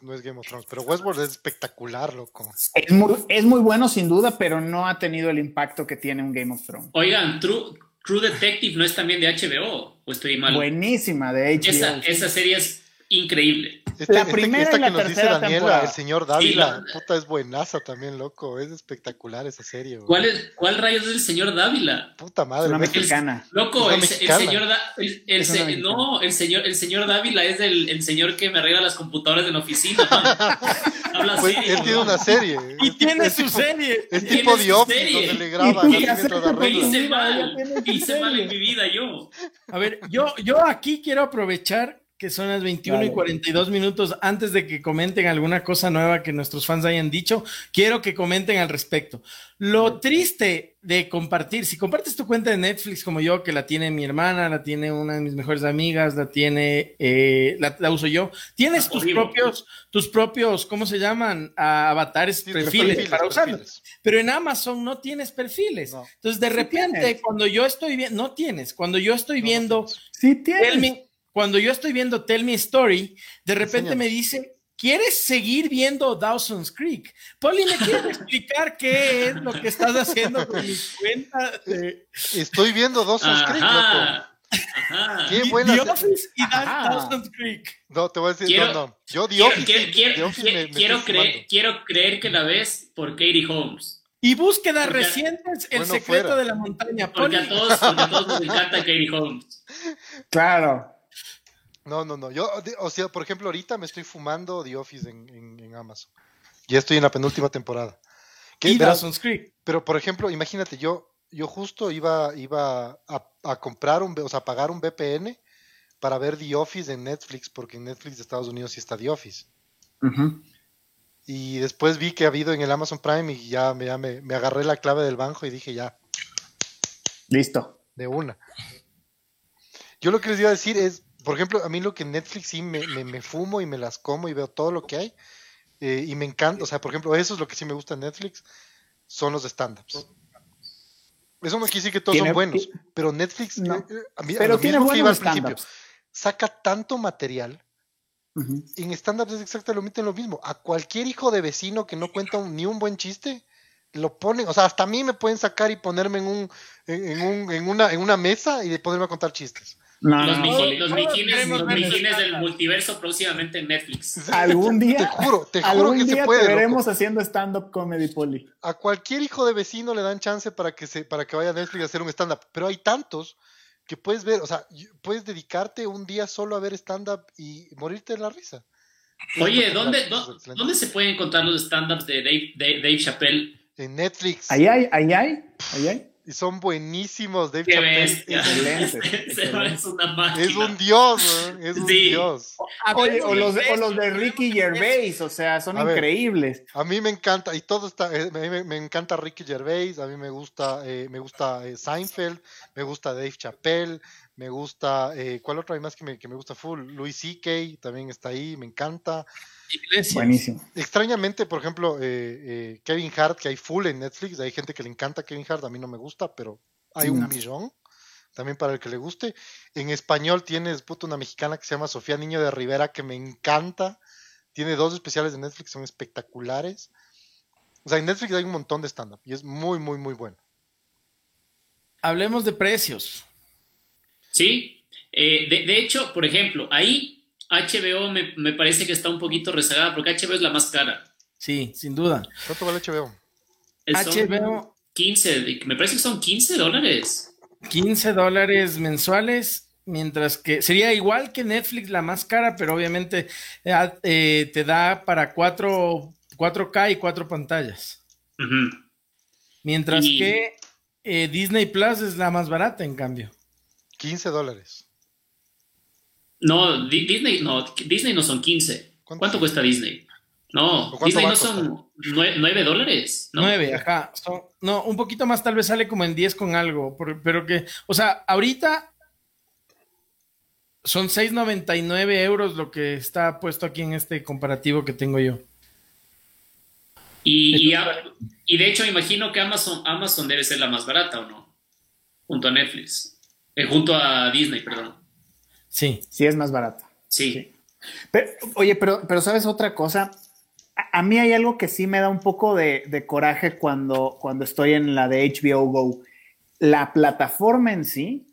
no es, Game of Thrones, pero Westworld es espectacular, loco. Es muy, es muy bueno, sin duda, pero no ha tenido el impacto que tiene un Game of Thrones. Oigan, True, True Detective no es también de HBO, o estoy mal. Buenísima, de HBO. Esa, esa serie es increíble. Este, la este, primera esta, que nos dice Daniela, el señor Dávila, puta, es buenaza también, loco. Es espectacular esa serie. ¿Cuál, es, ¿Cuál rayos es el señor Dávila? Puta madre. Es una mexicana. loco, el, señor el, no, el señor, el señor Dávila es el, el señor que me arregla las computadoras de la oficina. Habla pues, Él tiene una serie. Y tiene su serie. Es tipo de Office donde le graban arregla. Hice mal, hice mal en mi vida yo. A ver, yo, yo aquí quiero aprovechar que son las 21 y 42 minutos, antes de que comenten alguna cosa nueva que nuestros fans hayan dicho, quiero que comenten al respecto. Lo triste de compartir, si compartes tu cuenta de Netflix como yo, que la tiene mi hermana, la tiene una de mis mejores amigas, la tiene, eh, la, uso yo, tienes ah, tus propios, tus propios, ¿cómo se llaman? avatares, perfiles, para usarlos. Pero en Amazon no tienes perfiles. Entonces, de repente, cuando yo estoy viendo, no tienes, cuando yo estoy viendo, sí tienes cuando yo estoy viendo Tell Me Story, de repente me dice, ¿quieres seguir viendo Dawson's Creek? Polly, ¿me quieres explicar qué es lo que estás haciendo con mi cuenta? Estoy viendo Dawson's Creek, loco. Ajá. Qué buena. The Office y Dawson's Creek. No, te voy a decir, quiero, no, no. Yo The Office, quiero, creer, quiero creer que la ves por Katie Holmes. Y búsquedas recientes, El secreto de la montaña. Porque a, todos, porque a todos nos encanta Katie Holmes. Claro. No, no, no. Yo, o sea, por ejemplo, ahorita me estoy fumando The Office en, Amazon. Ya estoy en la penúltima temporada. ¿Qué, y Dawson's Pero, por ejemplo, imagínate, yo, yo justo iba, iba a, comprar un, o sea, pagar un VPN para ver The Office en Netflix, porque en Netflix de Estados Unidos sí está The Office. Y después vi que ha habido en el Amazon Prime y ya, me, me agarré la clave del banco y dije ya. Listo. De una. Yo lo que les iba a decir es, por ejemplo, a mí lo que Netflix sí me, me, fumo y me las como y veo todo lo que hay. Eh, y me encanta, o sea, por ejemplo, eso es lo que sí me gusta en Netflix, son los stand-ups. Eso no quiere decir que todos son buenos, pero Netflix, eh, eh, a mí, pero tiene buenos principio, saca tanto material. En stand-ups es exactamente lo mismo. A cualquier hijo de vecino que no cuenta ni un buen chiste, lo ponen, o sea, hasta a mí me pueden sacar y ponerme en un, en, un, en una, en una mesa y ponerme a contar chistes los, mijines, del multiverso próximamente en Netflix. Algún día, te juro, te juro que se puede. Te veremos haciendo stand-up comedy, Poli. A cualquier hijo de vecino le dan chance para que se, para que vaya a Netflix a hacer un stand-up, pero hay tantos que puedes ver, o sea, puedes dedicarte un día solo a ver stand-up y morirte de la risa. Oye, ¿dónde, ¿dónde, se pueden encontrar los stand-ups de Dave, Dave, Chappelle? En Netflix. Ahí hay, ahí hay, ahí hay. Y son buenísimos. Dave Chappelle es, es, una máquina. es un dios, es un dios. Oye, o los, o los, de Ricky Gervais, o sea, son increíbles. a mí me encanta, y todo está, eh, me, me, encanta Ricky Gervais, a mí me gusta, eh, me gusta eh, Seinfeld, me gusta Dave Chappelle, me gusta, ¿cuál otro hay más que me, que me gusta full? Louis C.K. también está ahí, me encanta. Buenísimo. Extrañamente, por ejemplo, eh, eh, Kevin Hart, que hay full en Netflix, hay gente que le encanta Kevin Hart, a mí no me gusta, pero hay un millón también para el que le guste. En español tienes puto, una mexicana que se llama Sofía Niño de Rivera, que me encanta. Tiene dos especiales de Netflix, son espectaculares. O sea, en Netflix hay un montón de stand-up y es muy, muy, muy bueno. Hablemos de precios. Sí, eh, de, de hecho, por ejemplo, ahí HBO me, me, parece que está un poquito rezagada porque HBO es la más cara. Sí, sin duda. ¿Cuánto vale HBO? HBO. 15, me parece que son 15 dólares. 15 dólares mensuales, mientras que sería igual que Netflix la más cara, pero obviamente eh, eh, te da para 4, 4K y 4 pantallas. Mientras que eh, Disney Plus es la más barata, en cambio. 15 dólares. No, Disney no, Disney no son 15. ¿Cuánto, cuesta Disney? No, Disney no son 9, dólares. ¿no? 9, ajá. no, un poquito más tal vez sale como en 10 con algo, pero que, o sea, ahorita son 6.99 euros lo que está puesto aquí en este comparativo que tengo yo. Y, y, de hecho imagino que Amazon, Amazon debe ser la más barata, ¿o no? Junto a Netflix. Eh, junto a Disney, perdón. Sí. Sí, es más barato. Sí. oye, pero, pero ¿sabes otra cosa? A, mí hay algo que sí me da un poco de, coraje cuando, cuando estoy en la de HBO Go. La plataforma en sí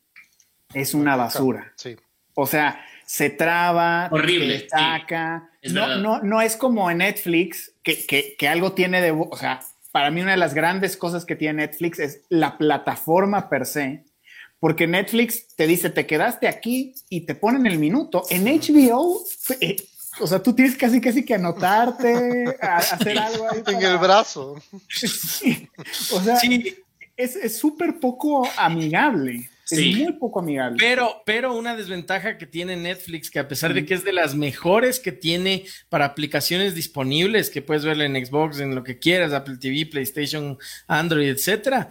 es una basura. Sí. O sea, se traba, horrible, saca. no, no, no es como en Netflix, que, que, que algo tiene de. O sea, para mí una de las grandes cosas que tiene Netflix es la plataforma per se porque Netflix te dice, te quedaste aquí y te ponen el minuto. En HBO, eh, o sea, tú tienes casi casi que anotarte, hacer algo ahí. En el brazo. O sea, es súper poco amigable. Es muy poco amigable. Pero, pero una desventaja que tiene Netflix, que a pesar de que es de las mejores que tiene para aplicaciones disponibles, que puedes ver en Xbox, en lo que quieras, Apple TV, PlayStation, Android, etcétera,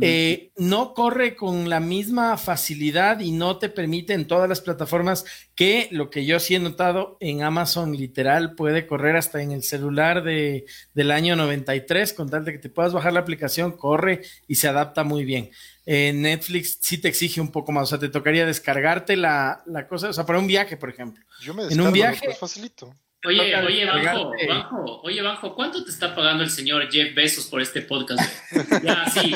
eh, no corre con la misma facilidad y no te permite en todas las plataformas que lo que yo sí he notado en Amazon literal puede correr hasta en el celular de, del año 93 con tal de que te puedas bajar la aplicación, corre y se adapta muy bien. En Netflix sí te exige un poco más, o sea, te tocaría descargarte la, la cosa, o sea, para un viaje, por ejemplo. Yo me descargo, en un viaje, facilito. Oye, oye, Banjo, Banjo, oye, Banjo, ¿cuánto te está pagando el señor Jeff Bezos por este podcast? Ya, sí,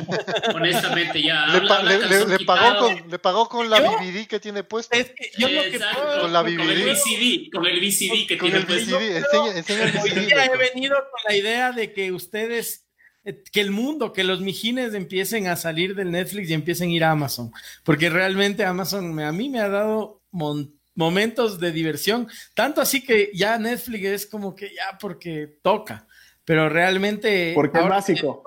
honestamente, ya. Le, pagó, con, le pagó con la BBD que tiene puesto. Es que yo lo que puedo, con la BBD. Con el VCD, con el VCD que tiene puesto. enseña, el Hoy día he venido con la idea de que ustedes eh, que el mundo, que los mijines empiecen a salir del Netflix y empiecen a ir a Amazon, porque realmente Amazon a mí me ha dado montón momentos de diversión. Tanto así que ya Netflix es como que ya porque toca. Pero realmente. Porque es básico.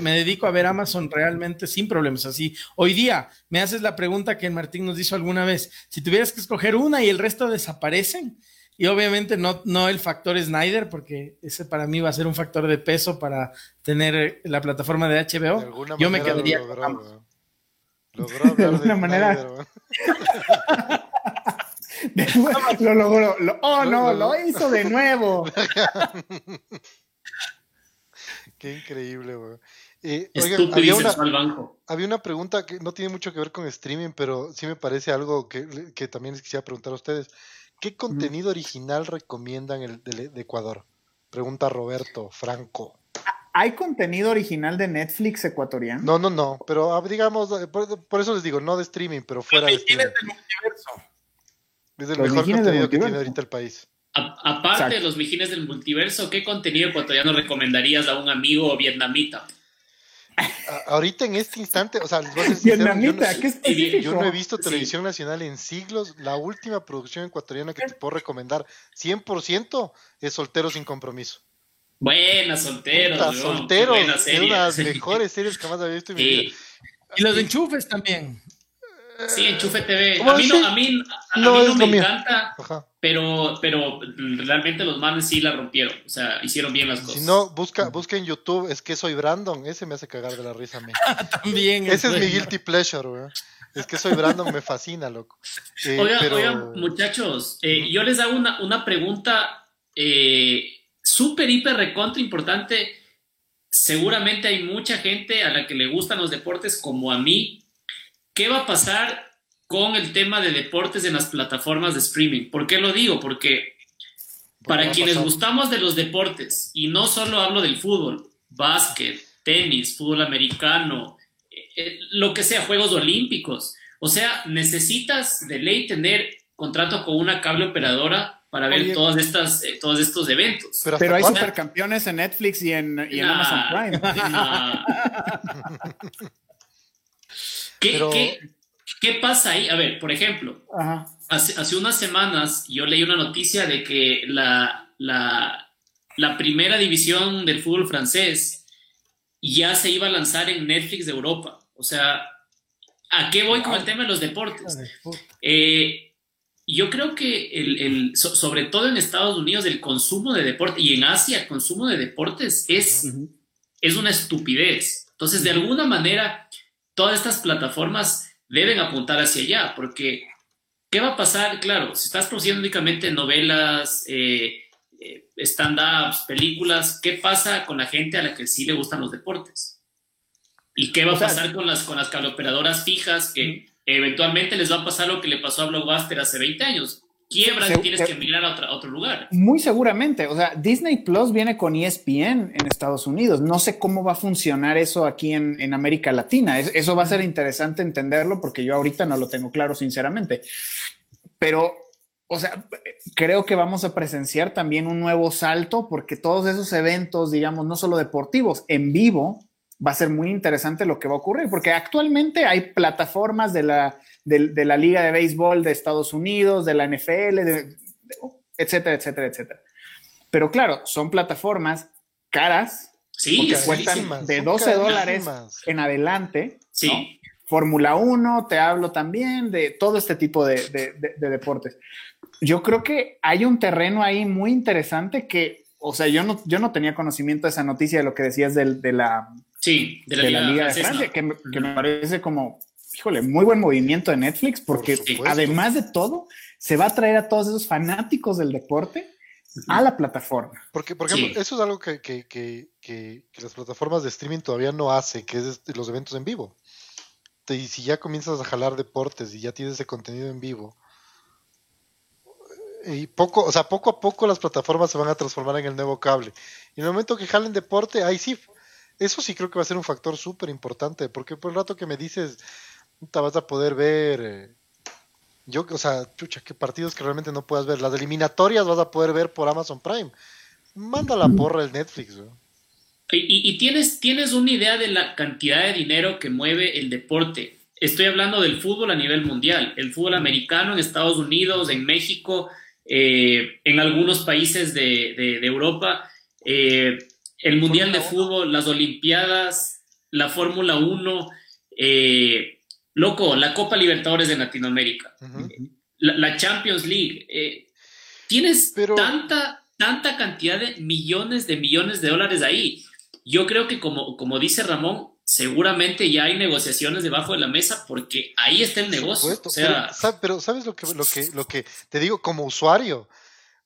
Me dedico, a ver, Amazon realmente sin problemas. Así, hoy día me haces la pregunta que Martín nos hizo alguna vez. Si tuvieras que escoger una y el resto desaparecen, y obviamente no, no el factor Snyder, porque ese para mí va a ser un factor de peso para tener la plataforma de HBO. Yo me quedaría. Logró, logró de alguna manera. lo logró. oh, no, lo hizo de nuevo. Qué increíble, eh, había, una, había una pregunta que no tiene mucho que ver con streaming, pero sí me parece algo que, que también les quisiera preguntar a ustedes. ¿Qué contenido original recomiendan el, de, Ecuador? Pregunta Roberto Franco. ¿Hay contenido original de Netflix ecuatoriano? No, no, no, pero ah, digamos, por, eso les digo, no de streaming, pero fuera de streaming. Es el mejor contenido que tiene ahorita el país. aparte de los mijines del multiverso, ¿qué contenido ecuatoriano recomendarías a un amigo vietnamita? ahorita en este instante, o sea, vietnamita, yo, no, ¿qué yo no he visto televisión nacional en siglos. La última producción ecuatoriana que te puedo recomendar 100% es Soltero sin compromiso. Buena, solteros. Solteros, es una de las mejores series que jamás había visto en mi vida. Y los enchufes también. Sí, Enchufe TV. A mí no, a mí, a no, mí no me encanta, pero, pero realmente los manes sí la rompieron. O sea, hicieron bien las cosas. Si no, busca, busca en YouTube, es que soy Brandon. Ese me hace cagar de la risa a mí. También. Ese es mi guilty pleasure, güey. Es que soy Brandon, me fascina, loco. Eh, oigan, muchachos, eh, yo les hago una, una pregunta eh, súper, hiper, recontra importante. Seguramente hay mucha gente a la que le gustan los deportes como a mí ¿Qué va a pasar con el tema de deportes en las plataformas de streaming? ¿Por qué lo digo? Porque para quienes gustamos de los deportes, y no solo hablo del fútbol, básquet, tenis, fútbol americano, eh, eh, lo que sea, Juegos Olímpicos, o sea, necesitas de ley tener contrato con una cable operadora para ver todas estas, eh, todos estos eventos. Pero, hay supercampeones en Netflix y en, Amazon Prime. ¿Qué, pasa ahí? A ver, por ejemplo, Hace, unas semanas yo leí una noticia de que la, la, primera división del fútbol francés ya se iba a lanzar en Netflix de Europa. O sea, ¿a qué voy con el tema de los deportes? Eh, yo creo que el, sobre todo en Estados Unidos el consumo de deportes y en Asia el consumo de deportes es, es una estupidez. Entonces, de alguna manera, todas estas plataformas deben apuntar hacia allá, porque ¿qué va a pasar? Claro, si estás produciendo únicamente novelas, eh, eh, stand-ups, películas, ¿qué pasa con la gente a la que sí le gustan los deportes? ¿Y qué va a pasar con las, con las cableoperadoras fijas que eventualmente les va a pasar lo que le pasó a Blockbuster hace 20 años? Quiebras y tienes que emigrar a, otro lugar. Muy seguramente. O sea, Disney Plus viene con ESPN en Estados Unidos. No sé cómo va a funcionar eso aquí en, América Latina. eso va a ser interesante entenderlo porque yo ahorita no lo tengo claro, sinceramente. Pero, o sea, creo que vamos a presenciar también un nuevo salto porque todos esos eventos, digamos, no solo deportivos, en vivo, va a ser muy interesante lo que va a ocurrir, porque actualmente hay plataformas de la de, la Liga de Béisbol de Estados Unidos, de la NFL, etcétera, etcétera, etcétera. Pero claro, son plataformas caras, sí, que cuestan de 12 dólares en adelante. Sí. Fórmula 1, te hablo también de todo este tipo de, deportes. Yo creo que hay un terreno ahí muy interesante que, o sea, yo no, yo no tenía conocimiento de esa noticia de lo que decías de, la, sí, de la, Liga, de Francia, que, me parece como, híjole, muy buen movimiento de Netflix, porque además de todo, se va a traer a todos esos fanáticos del deporte a la plataforma. Porque, por ejemplo, eso es algo que, las plataformas de streaming todavía no hacen, que es los eventos en vivo. Y si ya comienzas a jalar deportes y ya tienes ese contenido en vivo, y poco, o sea, poco a poco las plataformas se van a transformar en el nuevo cable. Y en el momento que jalen deporte, ahí sí, eso sí creo que va a ser un factor súper importante, porque por el rato que me dices, vas a poder ver eh, yo, o sea, chucha, qué partidos que realmente no puedas ver. Las eliminatorias vas a poder ver por Amazon Prime. Manda la porra el Netflix, Y, tienes, tienes una idea de la cantidad de dinero que mueve el deporte. Estoy hablando del fútbol a nivel mundial, el fútbol americano en Estados Unidos, en México, eh, en algunos países de, Europa, eh, el Mundial de Fútbol, las Olimpiadas, la Fórmula 1, eh, Loco, la Copa Libertadores de Latinoamérica, la, Champions League. Eh, tienes tanta, tanta cantidad de millones de millones de dólares ahí. Yo creo que como, como dice Ramón, seguramente ya hay negociaciones debajo de la mesa porque ahí está el negocio. pero, ¿sabes lo que, lo, que, lo que te digo como usuario?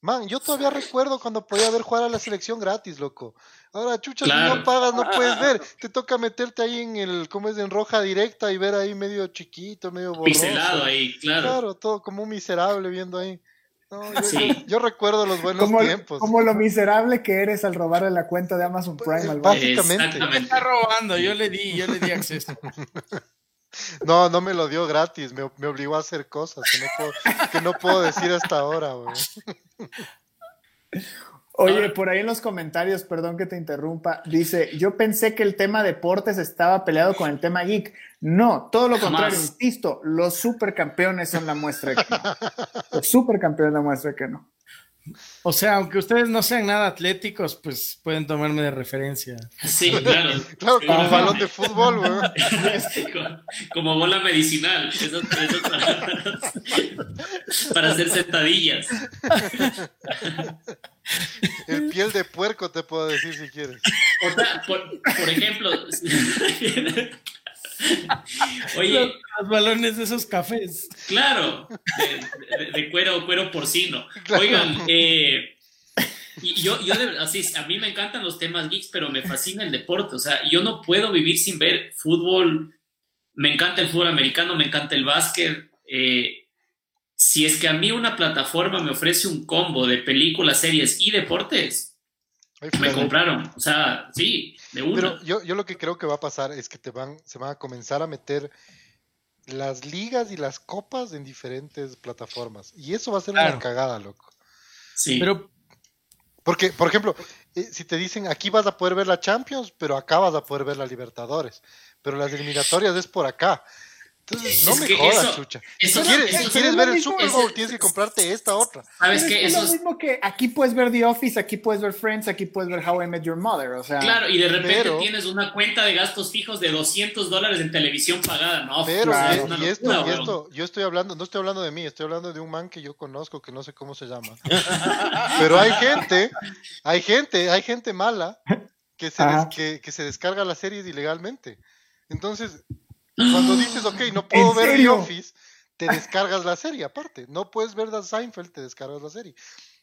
Man, yo todavía recuerdo cuando podía ver jugar a la selección gratis, loco. Ahora, chucha, si no pagas, no puedes ver. Te toca meterte ahí en el, ¿cómo es? En roja directa y ver ahí medio chiquito, medio borroso. Pixelado ahí, claro. Claro, todo como un miserable viendo ahí. yo, recuerdo los buenos tiempos. Como lo miserable que eres al robarle la cuenta de Amazon Prime al Básicamente. No me está robando, yo le di, yo le di acceso. No, no me lo dio gratis, me, me obligó a hacer cosas que no puedo, que no puedo decir hasta ahora, güey. Oye, por ahí en los comentarios, perdón que te interrumpa, dice, yo pensé que el tema deportes estaba peleado con el tema geek. No, todo lo contrario, insisto, los supercampeones son la muestra de que no. Los supercampeones la muestra de que no. O sea, aunque ustedes no sean nada atléticos, pues pueden tomarme de referencia. Sí, claro. claro, como balón de fútbol, güey. como, bola medicinal. Eso, para hacer sentadillas. El piel de puerco te puedo decir si quieres. O sea, por, ejemplo. Oye. Los, balones de esos cafés. Claro, de, cuero, cuero porcino. Oigan, eh, yo, yo así, a mí me encantan los temas geeks, pero me fascina el deporte. O sea, yo no puedo vivir sin ver fútbol. Me encanta el fútbol americano, me encanta el básquet. Eh, si es que a mí una plataforma me ofrece un combo de películas, series y deportes, me compraron. O sea, sí, de uno. Pero yo, yo lo que creo que va a pasar es que te van, se van a comenzar a meter las ligas y las copas en diferentes plataformas. Y eso va a ser una cagada, loco. Sí. Pero. Porque, por ejemplo, eh, si te dicen aquí vas a poder ver la Champions, pero acá vas a poder ver la Libertadores. Pero las eliminatorias es por acá no me jodas, chucha. si quieres, ver el Super Bowl, tienes que comprarte esta otra. ¿Sabes qué? Es lo mismo que aquí puedes ver The Office, aquí puedes ver Friends, aquí puedes ver How I Met Your Mother. O sea, claro, y de repente tienes una cuenta de gastos fijos de 200 dólares en televisión pagada. No, pero, y, esto, y esto, yo estoy hablando, no estoy hablando de mí, estoy hablando de un man que yo conozco, que no sé cómo se llama. pero hay gente, hay gente, hay gente mala que se, que, que se descarga las series ilegalmente. Entonces, cuando dices, ok, no puedo ver The Office, te descargas la serie aparte. No puedes ver The Seinfeld, te descargas la serie.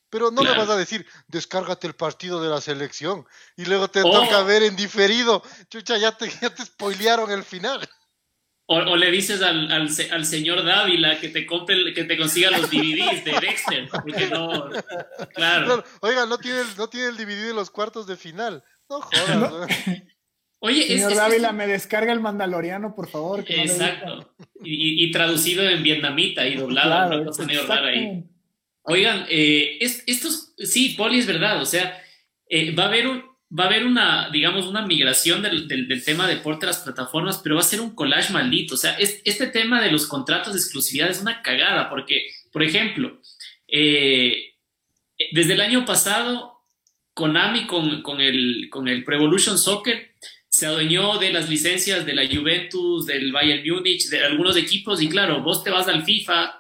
Pero no le vas a decir, descárgate el partido de la selección y luego te toca oh. ver en diferido. Chucha, ya te, ya te spoilearon el final. O, le dices al, al, señor Dávila que te compre, que te consiga los DVDs de Dexter, porque no, claro. Oiga, no tiene, no tiene el DVD de los cuartos de final. No jodas. Oye, Señor Dávila, me descarga el Mandaloriano, por favor. Exacto. y, traducido en vietnamita y doblado, una cosa medio rara ahí. Oigan, eh, estos, sí, Poli es verdad, o sea, eh, va a haber un, va a haber una, digamos, una migración del, del, tema de deporte a las plataformas, pero va a ser un collage maldito. O sea, este tema de los contratos de exclusividad es una cagada, porque, por ejemplo, eh, desde el año pasado, Konami con, con el, con el Pro Evolution Soccer se adueñó de las licencias de la Juventus, del Bayern Múnich, de algunos equipos, y claro, vos te vas al FIFA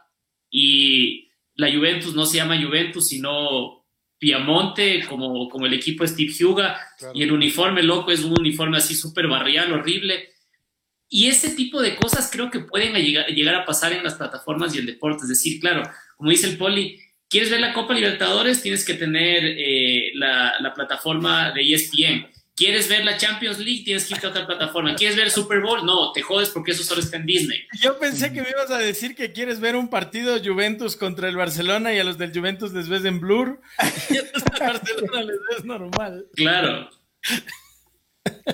y la Juventus no se llama Juventus, sino Piamonte, como, como el equipo Steve Huga, y el uniforme loco es un uniforme así súper barrial, horrible. Y ese tipo de cosas creo que pueden llegar, llegar, a pasar en las plataformas y el deporte. Es decir, claro, como dice el Poli, ¿quieres ver la Copa Libertadores? Tienes que tener eh, la, la, plataforma de ESPN. ¿Quieres ver la Champions League? Tienes que irte a otra plataforma. ¿Quieres ver Super Bowl? No, te jodes porque eso solo está en Disney. Yo pensé que me ibas a decir que quieres ver un partido Juventus contra el Barcelona y a los del Juventus les ves en blur y a los del Barcelona les ves normal. Claro.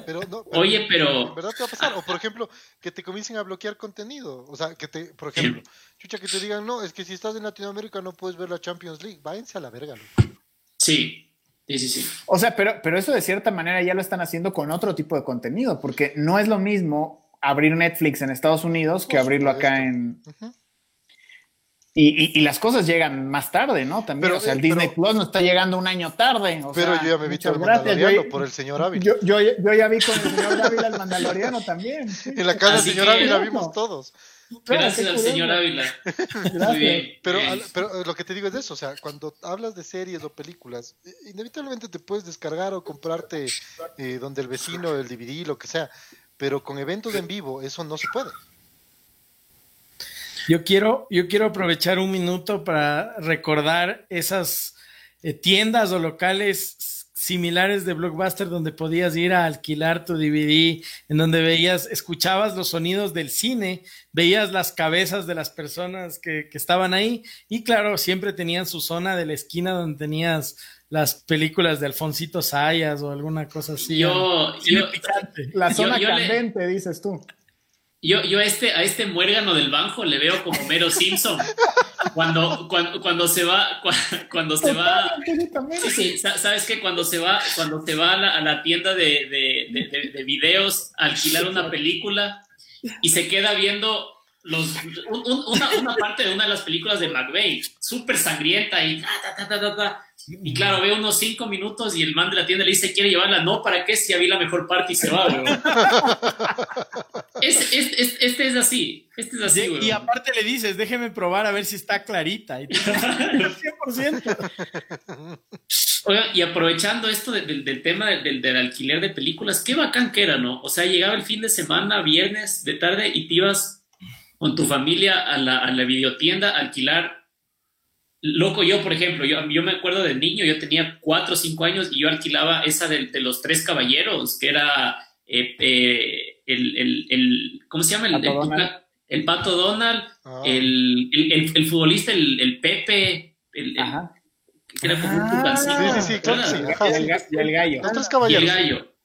Pero no, pero, Oye, pero. ¿Verdad te va a pasar? O por ejemplo, que te comiencen a bloquear contenido. O sea, que te, por ejemplo, chucha, que te digan, no, es que si estás en Latinoamérica no puedes ver la Champions League. Váyanse a la verga, loco. Sí. Sí, sí, sí. O sea, pero, pero eso de cierta manera ya lo están haciendo con otro tipo de contenido, porque no es lo mismo abrir Netflix en Estados Unidos que abrirlo acá en. Uh -huh. Y, y, y, las cosas llegan más tarde, ¿no? También, pero, o sea, el Disney pero, Plus no está llegando un año tarde. O pero sea, yo ya me vi todo el Mandaloriano yo, por el señor Ávila. Yo, yo, yo, ya vi con el señor Ávila el Mandaloriano también. Sí. En la casa del señor Ávila vimos todos. Gracias al señor Ávila. Muy bien. Pero, pero lo que te digo es eso, o sea, cuando hablas de series o películas, inevitablemente te puedes descargar o comprarte eh, donde el vecino, el DVD, lo que sea, pero con eventos en vivo eso no se puede. Yo quiero, yo quiero aprovechar un minuto para recordar esas eh, tiendas o locales similares de Blockbuster donde podías ir a alquilar tu DVD, en donde veías, escuchabas los sonidos del cine, veías las cabezas de las personas que, que estaban ahí y claro, siempre tenían su zona de la esquina donde tenías las películas de Alfonsito Sayas o alguna cosa así. Yo, yo la zona yo, yo candente, le... dices tú. Yo, yo a, este, a este muérgano del banjo le veo como Mero Simpson. Cuando, cuando, cuando se va, cuando se va. Sabes que cuando se va, cuando se va a la, tienda de, de, de, de, videos a alquilar una película y se queda viendo los, un, una, parte de una de las películas de McVeigh, súper sangrienta y ta, ta, ta, ta, ta, y claro, ve unos cinco minutos y el man de la tienda le dice, ¿quiere llevarla? No, ¿para qué? Si ya vi la mejor parte y se va, güey. Este, este, este, es así, este es así, güey. Y aparte le dices, déjeme probar a ver si está clarita. Y 100%. Oiga, y aprovechando esto de, de, del tema del, del, alquiler de películas, qué bacán que era, ¿no? O sea, llegaba el fin de semana, viernes, de tarde, y te ibas con tu familia a la, a la videotienda a alquilar Loco, yo, por ejemplo, yo, yo me acuerdo de niño, yo tenía cuatro o cinco años y yo alquilaba esa de, de los tres caballeros, que era eh, eh, el, el, el, ¿cómo se llama? El Pato el, Donald, el Pato Donald oh. el, el, futbolista, el, Pepe, el, Ajá. que era como un ah, Sí, sí, sí, claro, sí. Ajá, y, el, y el gallo. Los tres caballeros. Y el gallo.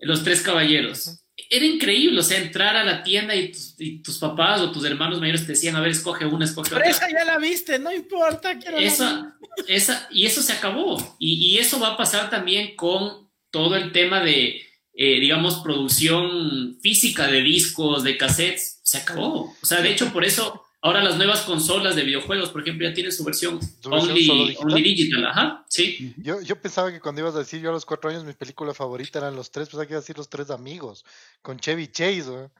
Los tres caballeros. Era increíble, o sea, entrar a la tienda y tus, y tus, papás o tus hermanos mayores te decían, a ver, escoge una, escoge Pero otra. esa ya la viste, no importa. Quiero esa, esa, y eso se acabó. Y, y, eso va a pasar también con todo el tema de, eh, digamos, producción física de discos, de cassettes. Se acabó. O sea, de hecho, por eso ahora las nuevas consolas de videojuegos, por ejemplo, ya tienen su versión, ¿Tu only, digital? only, digital? Ajá, sí. Yo, yo, pensaba que cuando ibas a decir yo a los cuatro años mi película favorita eran los tres, pensaba que iba a decir los tres amigos, con Chevy Chase, ¿no?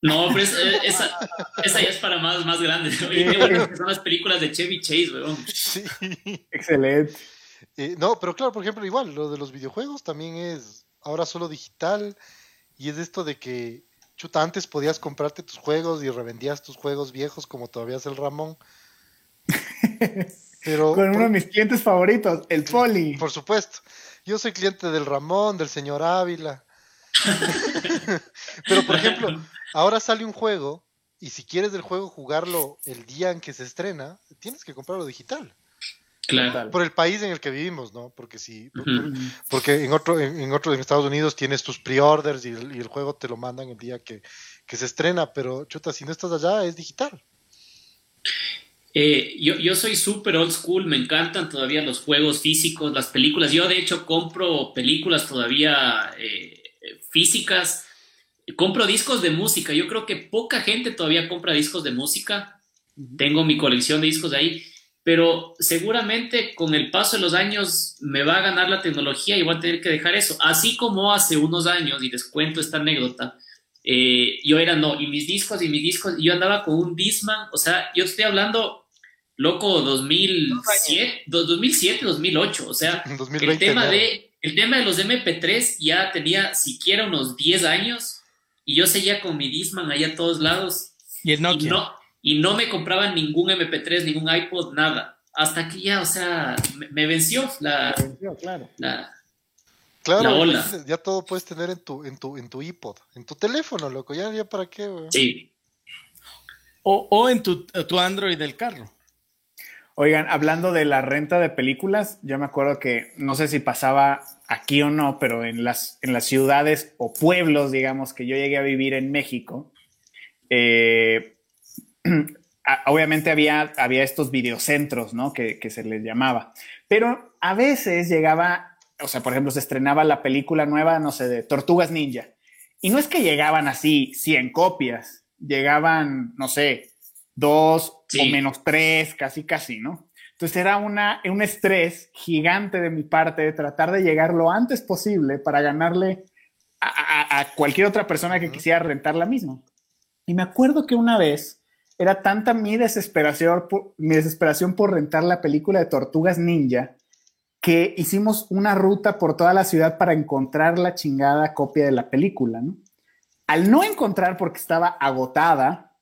No, pero es, esa, esa, ya es para más, más grandes. ¿no? Qué bueno que son las películas de Chevy Chase, weón. Sí. Excelente. Eh, no, pero claro, por ejemplo, igual, lo de los videojuegos también es ahora solo digital y es esto de que chuta, antes podías comprarte tus juegos y revendías tus juegos viejos como todavía hace el Ramón. Pero, Con uno por, de mis clientes favoritos, el Poli. Por supuesto. Yo soy cliente del Ramón, del señor Ávila. Pero, por ejemplo, ahora sale un juego y si quieres del juego jugarlo el día en que se estrena, tienes que comprarlo digital. Claro. Por el país en el que vivimos, ¿no? Porque si, uh -huh. porque en otro, en, en, otro, en Estados Unidos tienes tus pre-orders y, y, el juego te lo mandan el día que, que, se estrena, pero chuta, si no estás allá es digital. Eh, yo, yo soy súper old school, me encantan todavía los juegos físicos, las películas. Yo de hecho compro películas todavía eh, físicas, compro discos de música. Yo creo que poca gente todavía compra discos de música. Tengo mi colección de discos de ahí pero seguramente con el paso de los años me va a ganar la tecnología y voy a tener que dejar eso. Así como hace unos años, y les cuento esta anécdota, eh, yo era no, y mis discos, y mis discos, yo andaba con un Disman, o sea, yo estoy hablando, loco, 2007, 2007 2008, o sea, el, tema de, el tema de los MP3 ya tenía siquiera unos 10 años, y yo seguía con mi Disman ahí a todos lados. Y el Nokia. no, y no me compraban ningún MP3, ningún iPod, nada. Hasta que ya, o sea, me, venció la, claro. la, claro, ya todo puedes tener en tu, en tu, en tu iPod, en tu teléfono, loco, ya, ya para qué, güey. Sí. O, o en tu, tu Android del carro. Oigan, hablando de la renta de películas, yo me acuerdo que no sé si pasaba aquí o no, pero en las, en las ciudades o pueblos, digamos, que yo llegué a vivir en México, eh, obviamente había, había estos videocentros, ¿no? Que, se les llamaba. Pero a veces llegaba, o sea, por ejemplo, se estrenaba la película nueva, no sé, de Tortugas Ninja. Y no es que llegaban así 100 copias, llegaban, no sé, dos o menos tres, casi, casi, ¿no? Entonces era una, un estrés gigante de mi parte de tratar de llegar lo antes posible para ganarle a, a cualquier otra persona que quisiera rentar la misma. Y me acuerdo que una vez era tanta mi desesperación, por, mi desesperación por rentar la película de Tortugas Ninja que hicimos una ruta por toda la ciudad para encontrar la chingada copia de la película, ¿no? Al no encontrar porque estaba agotada,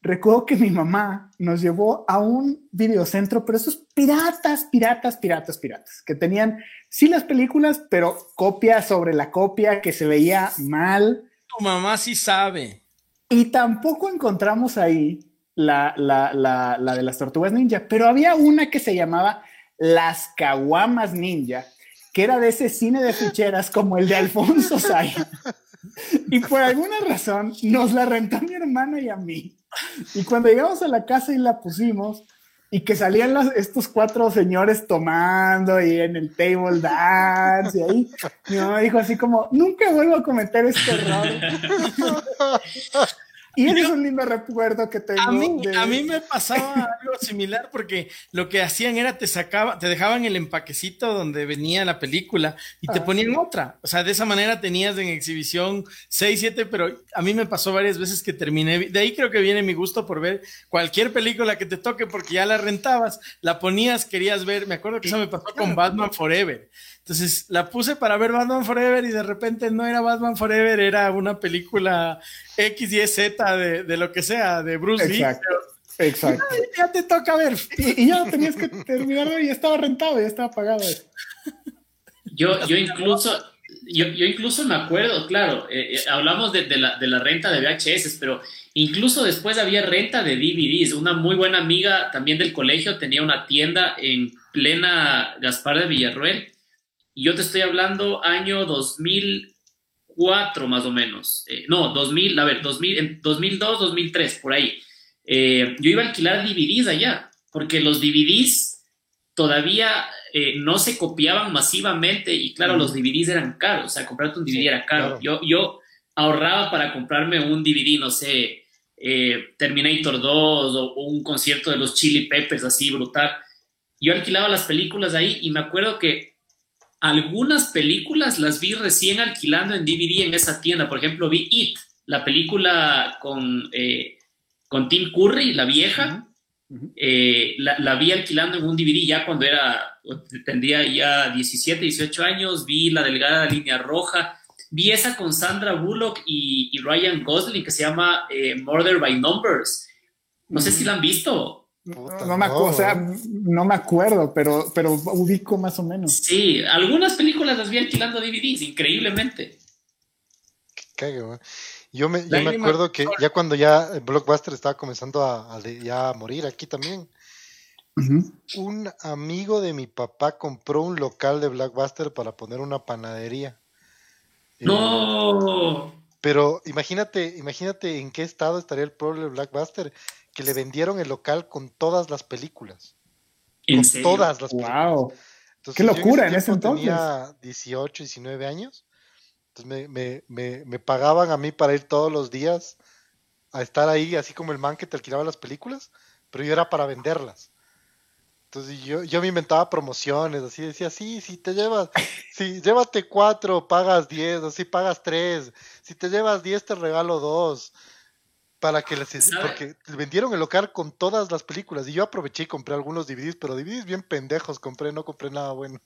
recuerdo que mi mamá nos llevó a un videocentro, pero esos piratas, piratas, piratas, piratas, que tenían sí las películas, pero copia sobre la copia que se veía mal. Tu mamá sí sabe. Y tampoco encontramos ahí la, de las tortugas ninja, pero había una que se llamaba Las Caguamas Ninja, que era de ese cine de ficheras como el de Alfonso Saya. Y por alguna razón nos la rentó mi hermana y a mí. Y cuando llegamos a la casa y la pusimos, y que salían estos cuatro señores tomando y en el table dance y ahí mi mamá dijo así como nunca vuelvo a cometer este error y es un lindo recuerdo que tengo. A mí, a mí me pasaba algo similar porque lo que hacían era te sacaba, te dejaban el empaquecito donde venía la película y te ah. ponían otra. O sea, de esa manera tenías en exhibición 6, 7, pero a mí me pasó varias veces que terminé. De ahí creo que viene mi gusto por ver cualquier película que te toque porque ya la rentabas, la ponías, querías ver. Me acuerdo que eso me pasó con Batman Forever. Entonces la puse para ver Batman Forever y de repente no era Batman Forever, era una película X, Y, Z de, de lo que sea, de Bruce Lee. Exacto. Ya, te toca ver. Y, ya tenías que terminarlo y estaba rentado, ya estaba pagado. Yo, yo incluso, yo, yo incluso me acuerdo, claro, eh, eh, hablamos de, de, la, de la renta de VHS, pero incluso después había renta de DVDs. Una muy buena amiga también del colegio tenía una tienda en plena Gaspar de Villarruel y yo te estoy hablando año 2004 más o menos. Eh, no, 2000, a ver, 2000, 2002, 2003, por ahí. Eh, yo iba a alquilar DVDs allá, porque los DVDs todavía eh, no se copiaban masivamente y claro, los DVDs eran caros, o sea, comprarte un DVD era caro. Yo, yo ahorraba para comprarme un DVD, no sé, Terminator 2 o, o, un concierto de los Chili Peppers así brutal. Yo alquilaba las películas ahí y me acuerdo que algunas películas las vi recién alquilando en DVD en esa tienda. Por ejemplo, vi It, la película con, eh, con Tim Curry, la vieja. Eh, la, vi alquilando en un DVD ya cuando era, tendría ya 17, 18 años. Vi La Delgada Línea Roja. Vi esa con Sandra Bullock y, Ryan Gosling que se llama eh, Murder by Numbers. No sé si la han visto no, me acuerdo, o sea, no me acuerdo, pero, pero ubico más o menos. Sí, algunas películas las vi alquilando DVDs, increíblemente. Qué Yo me, yo me acuerdo que ya cuando ya Blockbuster estaba comenzando a, ya a morir aquí también, un amigo de mi papá compró un local de Blockbuster para poner una panadería. ¡No! pero imagínate, imagínate en qué estado estaría el pueblo de Blockbuster que le vendieron el local con todas las películas. con todas las películas. Wow. Qué locura en ese, entonces. Tenía 18, 19 años. Entonces me, pagaban a mí para ir todos los días a estar ahí, así como el man que te alquilaba las películas, pero yo era para venderlas. Entonces yo, yo me inventaba promociones, así decía, sí, si te llevas, si llévate cuatro, pagas diez, así pagas tres, si te llevas diez te regalo dos, para que les, porque vendieron el local con todas las películas y yo aproveché y compré algunos DVDs, pero DVDs bien pendejos compré, no compré nada bueno.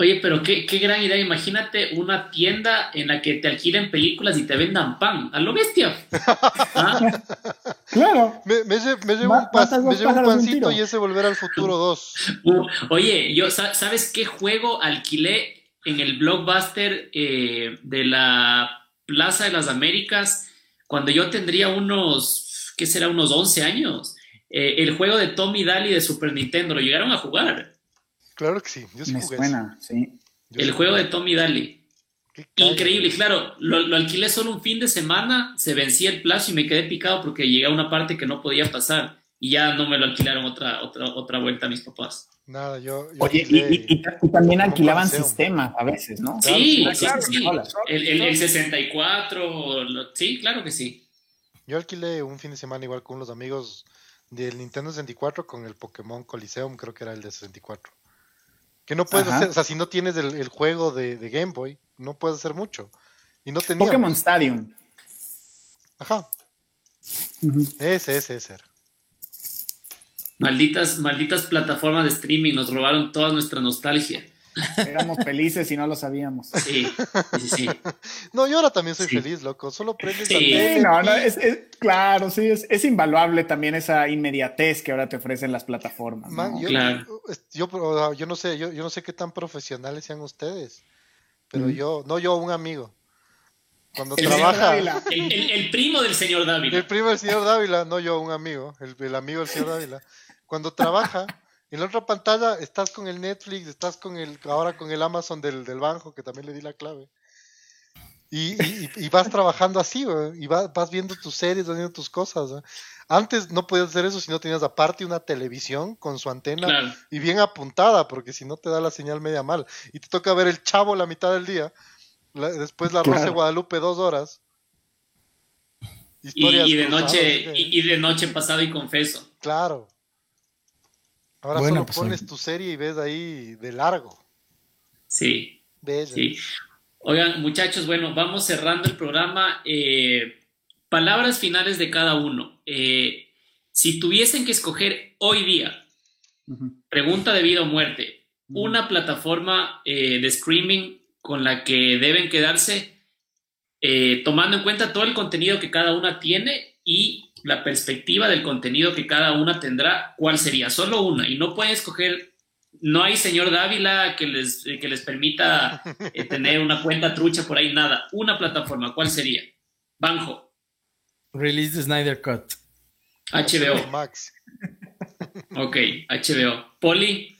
Oye, pero qué, qué, gran idea. Imagínate una tienda en la que te alquilen películas y te vendan pan. A lo bestia. ¿Ah? Claro. Me, me, me llevo un, pas, me llevo un pancito y ese Volver al Futuro 2. Uh, oye, yo, ¿sabes qué juego alquilé en el blockbuster eh, de la Plaza de las Américas cuando yo tendría unos, ¿qué será? Unos 11 años. Eh, el juego de Tommy Daly de Super Nintendo. ¿Lo llegaron a jugar? Claro que sí, yo sí Me suena, sí. el juego de Tommy Daly. Increíble, claro, lo, alquilé solo un fin de semana, se vencía el plazo y me quedé picado porque llegué a una parte que no podía pasar y ya no me lo alquilaron otra, otra, otra vuelta a mis papás. Nada, yo. Oye, y, también alquilaban sistemas a veces, ¿no? Sí, sí, sí, El, el, el, 64, sí, claro que sí. Yo alquilé un fin de semana igual con unos amigos del Nintendo 64 con el Pokémon Coliseum, creo que era el de 64. Que no puedes hacer, o sea, si no tienes el, juego de, Game Boy, no puedes hacer mucho. Y no teníamos. Pokémon Stadium. Ajá. Ese, ese, ese Malditas, malditas plataformas de streaming nos robaron toda nuestra nostalgia. Éramos felices y no lo sabíamos. Sí, sí, sí. No, yo ahora también soy feliz, loco. Solo prendes sí. no, no, es, claro, sí, es, es, invaluable también esa inmediatez que ahora te ofrecen las plataformas. yo, claro. yo, yo, no sé, yo, yo, no sé qué tan profesionales sean ustedes, pero yo, no yo, un amigo. Cuando trabaja. El, el, el, primo del señor Dávila. El primo del señor Dávila, no yo, un amigo, el, el amigo del señor Dávila. Cuando trabaja. En la otra pantalla estás con el Netflix, estás con el, ahora con el Amazon del, del banco, que también le di la clave. Y, y, vas trabajando así, y vas, vas, viendo tus series, vas viendo tus cosas. Antes no podías hacer eso si no tenías aparte una televisión con su antena y bien apuntada, porque si no te da la señal media mal. Y te toca ver el chavo la mitad del día, después la Rosa de Guadalupe dos horas. Y, de noche, y, de noche pasado y confeso. Claro. Ahora solo pues, pones tu serie y ves ahí de largo. Sí. Sí. Oigan, muchachos, bueno, vamos cerrando el programa. Eh, palabras finales de cada uno. Eh, si tuviesen que escoger hoy día, pregunta de vida o muerte, una plataforma eh, de streaming con la que deben quedarse, tomando en cuenta todo el contenido que cada una tiene y la perspectiva del contenido que cada una tendrá, ¿cuál sería? Solo una. Y no pueden escoger, no hay señor Dávila que les, que les permita eh, tener una cuenta trucha por ahí, nada. Una plataforma, ¿cuál sería? Banjo. Release the Snyder Cut. HBO. Max. Ok, HBO. Poli.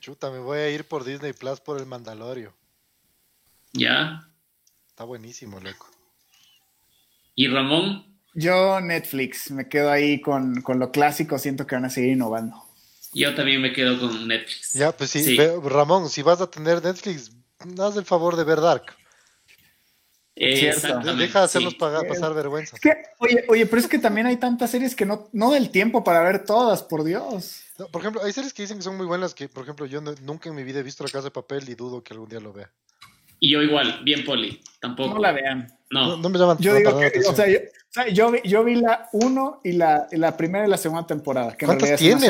Chuta, me voy a ir por Disney Plus por el Mandalorio. Ya. Está buenísimo, loco. ¿Y Ramón? Yo Netflix, me quedo ahí con, lo clásico, siento que van a seguir innovando. Yo también me quedo con Netflix. Ya, pues sí, Ramón, si vas a tener Netflix, haz el favor de ver Dark. Deja de hacernos pasar vergüenza. oye, oye, pero es que también hay tantas series que no, no del tiempo para ver todas, por Dios. por ejemplo, hay series que dicen que son muy buenas, que por ejemplo yo nunca en mi vida he visto La Casa de Papel y dudo que algún día lo vea. Y yo igual, bien poli, tampoco. No la vean. No, no, me llaman. Yo digo que, o sea, yo, vi, yo vi la 1 y la, la, primera y la segunda temporada. Que ¿Cuántas tiene,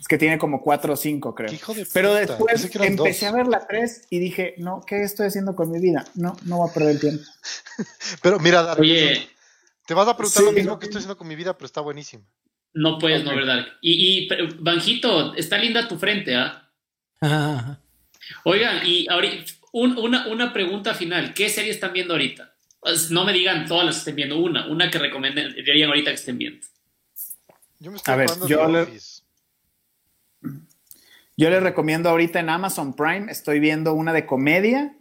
Es que tiene como 4 o 5, creo. Pero después empecé a ver la 3 y dije, no, ¿qué estoy haciendo con mi vida? No, no voy a perder el tiempo. pero mira, Dark, Oye, te vas a preguntar lo mismo que estoy haciendo con mi vida, pero está buenísimo. No puedes no ver Dark. Y, y Banjito, está linda tu frente, ¿ah? Oigan, y ahorita una, una, pregunta final. ¿Qué serie están viendo ahorita? Pues, no me digan todas las que estén viendo, una, una que recomendarían ahorita que estén viendo. Yo me estoy A ver, yo le, yo les recomiendo ahorita en Amazon Prime, estoy viendo una de comedia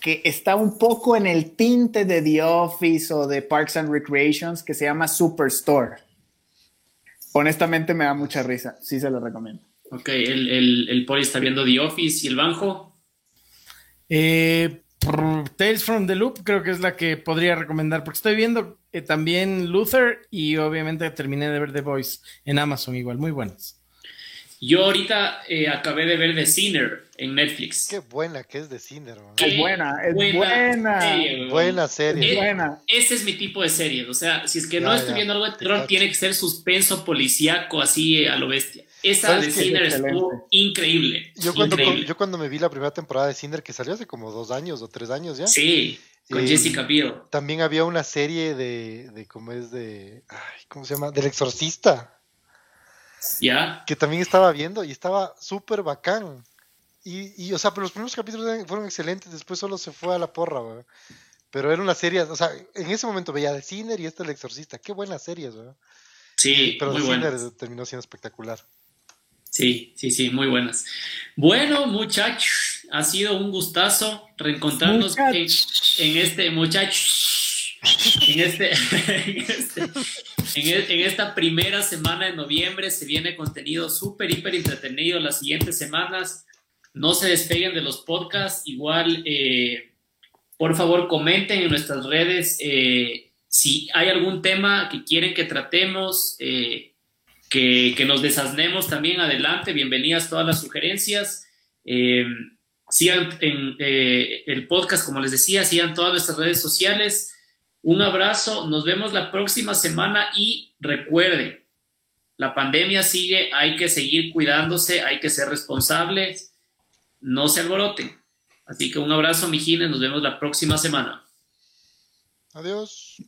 que está un poco en el tinte de The Office o de Parks and Recreations que se llama Superstore. Honestamente me da mucha risa, sí se lo recomiendo. Ok, el, el, el Poli está viendo The Office y el Banjo. Eh, Tales from the Loop creo que es la que podría recomendar, porque estoy viendo eh, también Luther y obviamente terminé de ver The Voice en Amazon igual, muy buenas. Yo ahorita eh, acabé de ver The Sinner en Netflix. Qué buena que es The Sinner. Es buena, es buena. Serie, buena serie. Es, buena. Ese es mi tipo de serie. O sea, si es que no estoy viendo algo de terror, tiene que ser suspenso policíaco así a lo bestia. Esa de Sinner estuvo increíble. Yo cuando, yo cuando me vi la primera temporada de Sinner, que salió hace como dos años o tres años ya. Sí, con eh, Jessica Biel. También había una serie de, de ¿cómo es? de ay, ¿Cómo se llama? Del exorcista. ¿Ya? Que también estaba viendo y estaba súper bacán. Y, y, o sea, pero los primeros capítulos fueron excelentes, después solo se fue a la porra, ¿verdad? Pero era una serie, o sea, en ese momento veía de Sinner y este El Exorcista. Qué buenas series, ¿verdad? Sí, pero muy Sinner terminó siendo espectacular. Sí, sí, sí, muy buenas. Bueno, muchachos, ha sido un gustazo reencontrarnos en, este, muchachos, en este, este e, en, esta primera semana de noviembre se viene contenido súper, hiper entretenido las siguientes semanas. No se despeguen de los podcasts. Igual, eh, por favor, comenten en nuestras redes eh, si hay algún tema que quieren que tratemos. Eh, que, nos desasnemos también adelante. Bienvenidas todas las sugerencias. Eh, sigan en eh, el podcast, como les decía, sigan todas nuestras redes sociales. Un abrazo, nos vemos la próxima semana y recuerden, la pandemia sigue, hay que seguir cuidándose, hay que ser responsables, no se alboroten. Así que un abrazo, mijines, nos vemos la próxima semana. Adiós.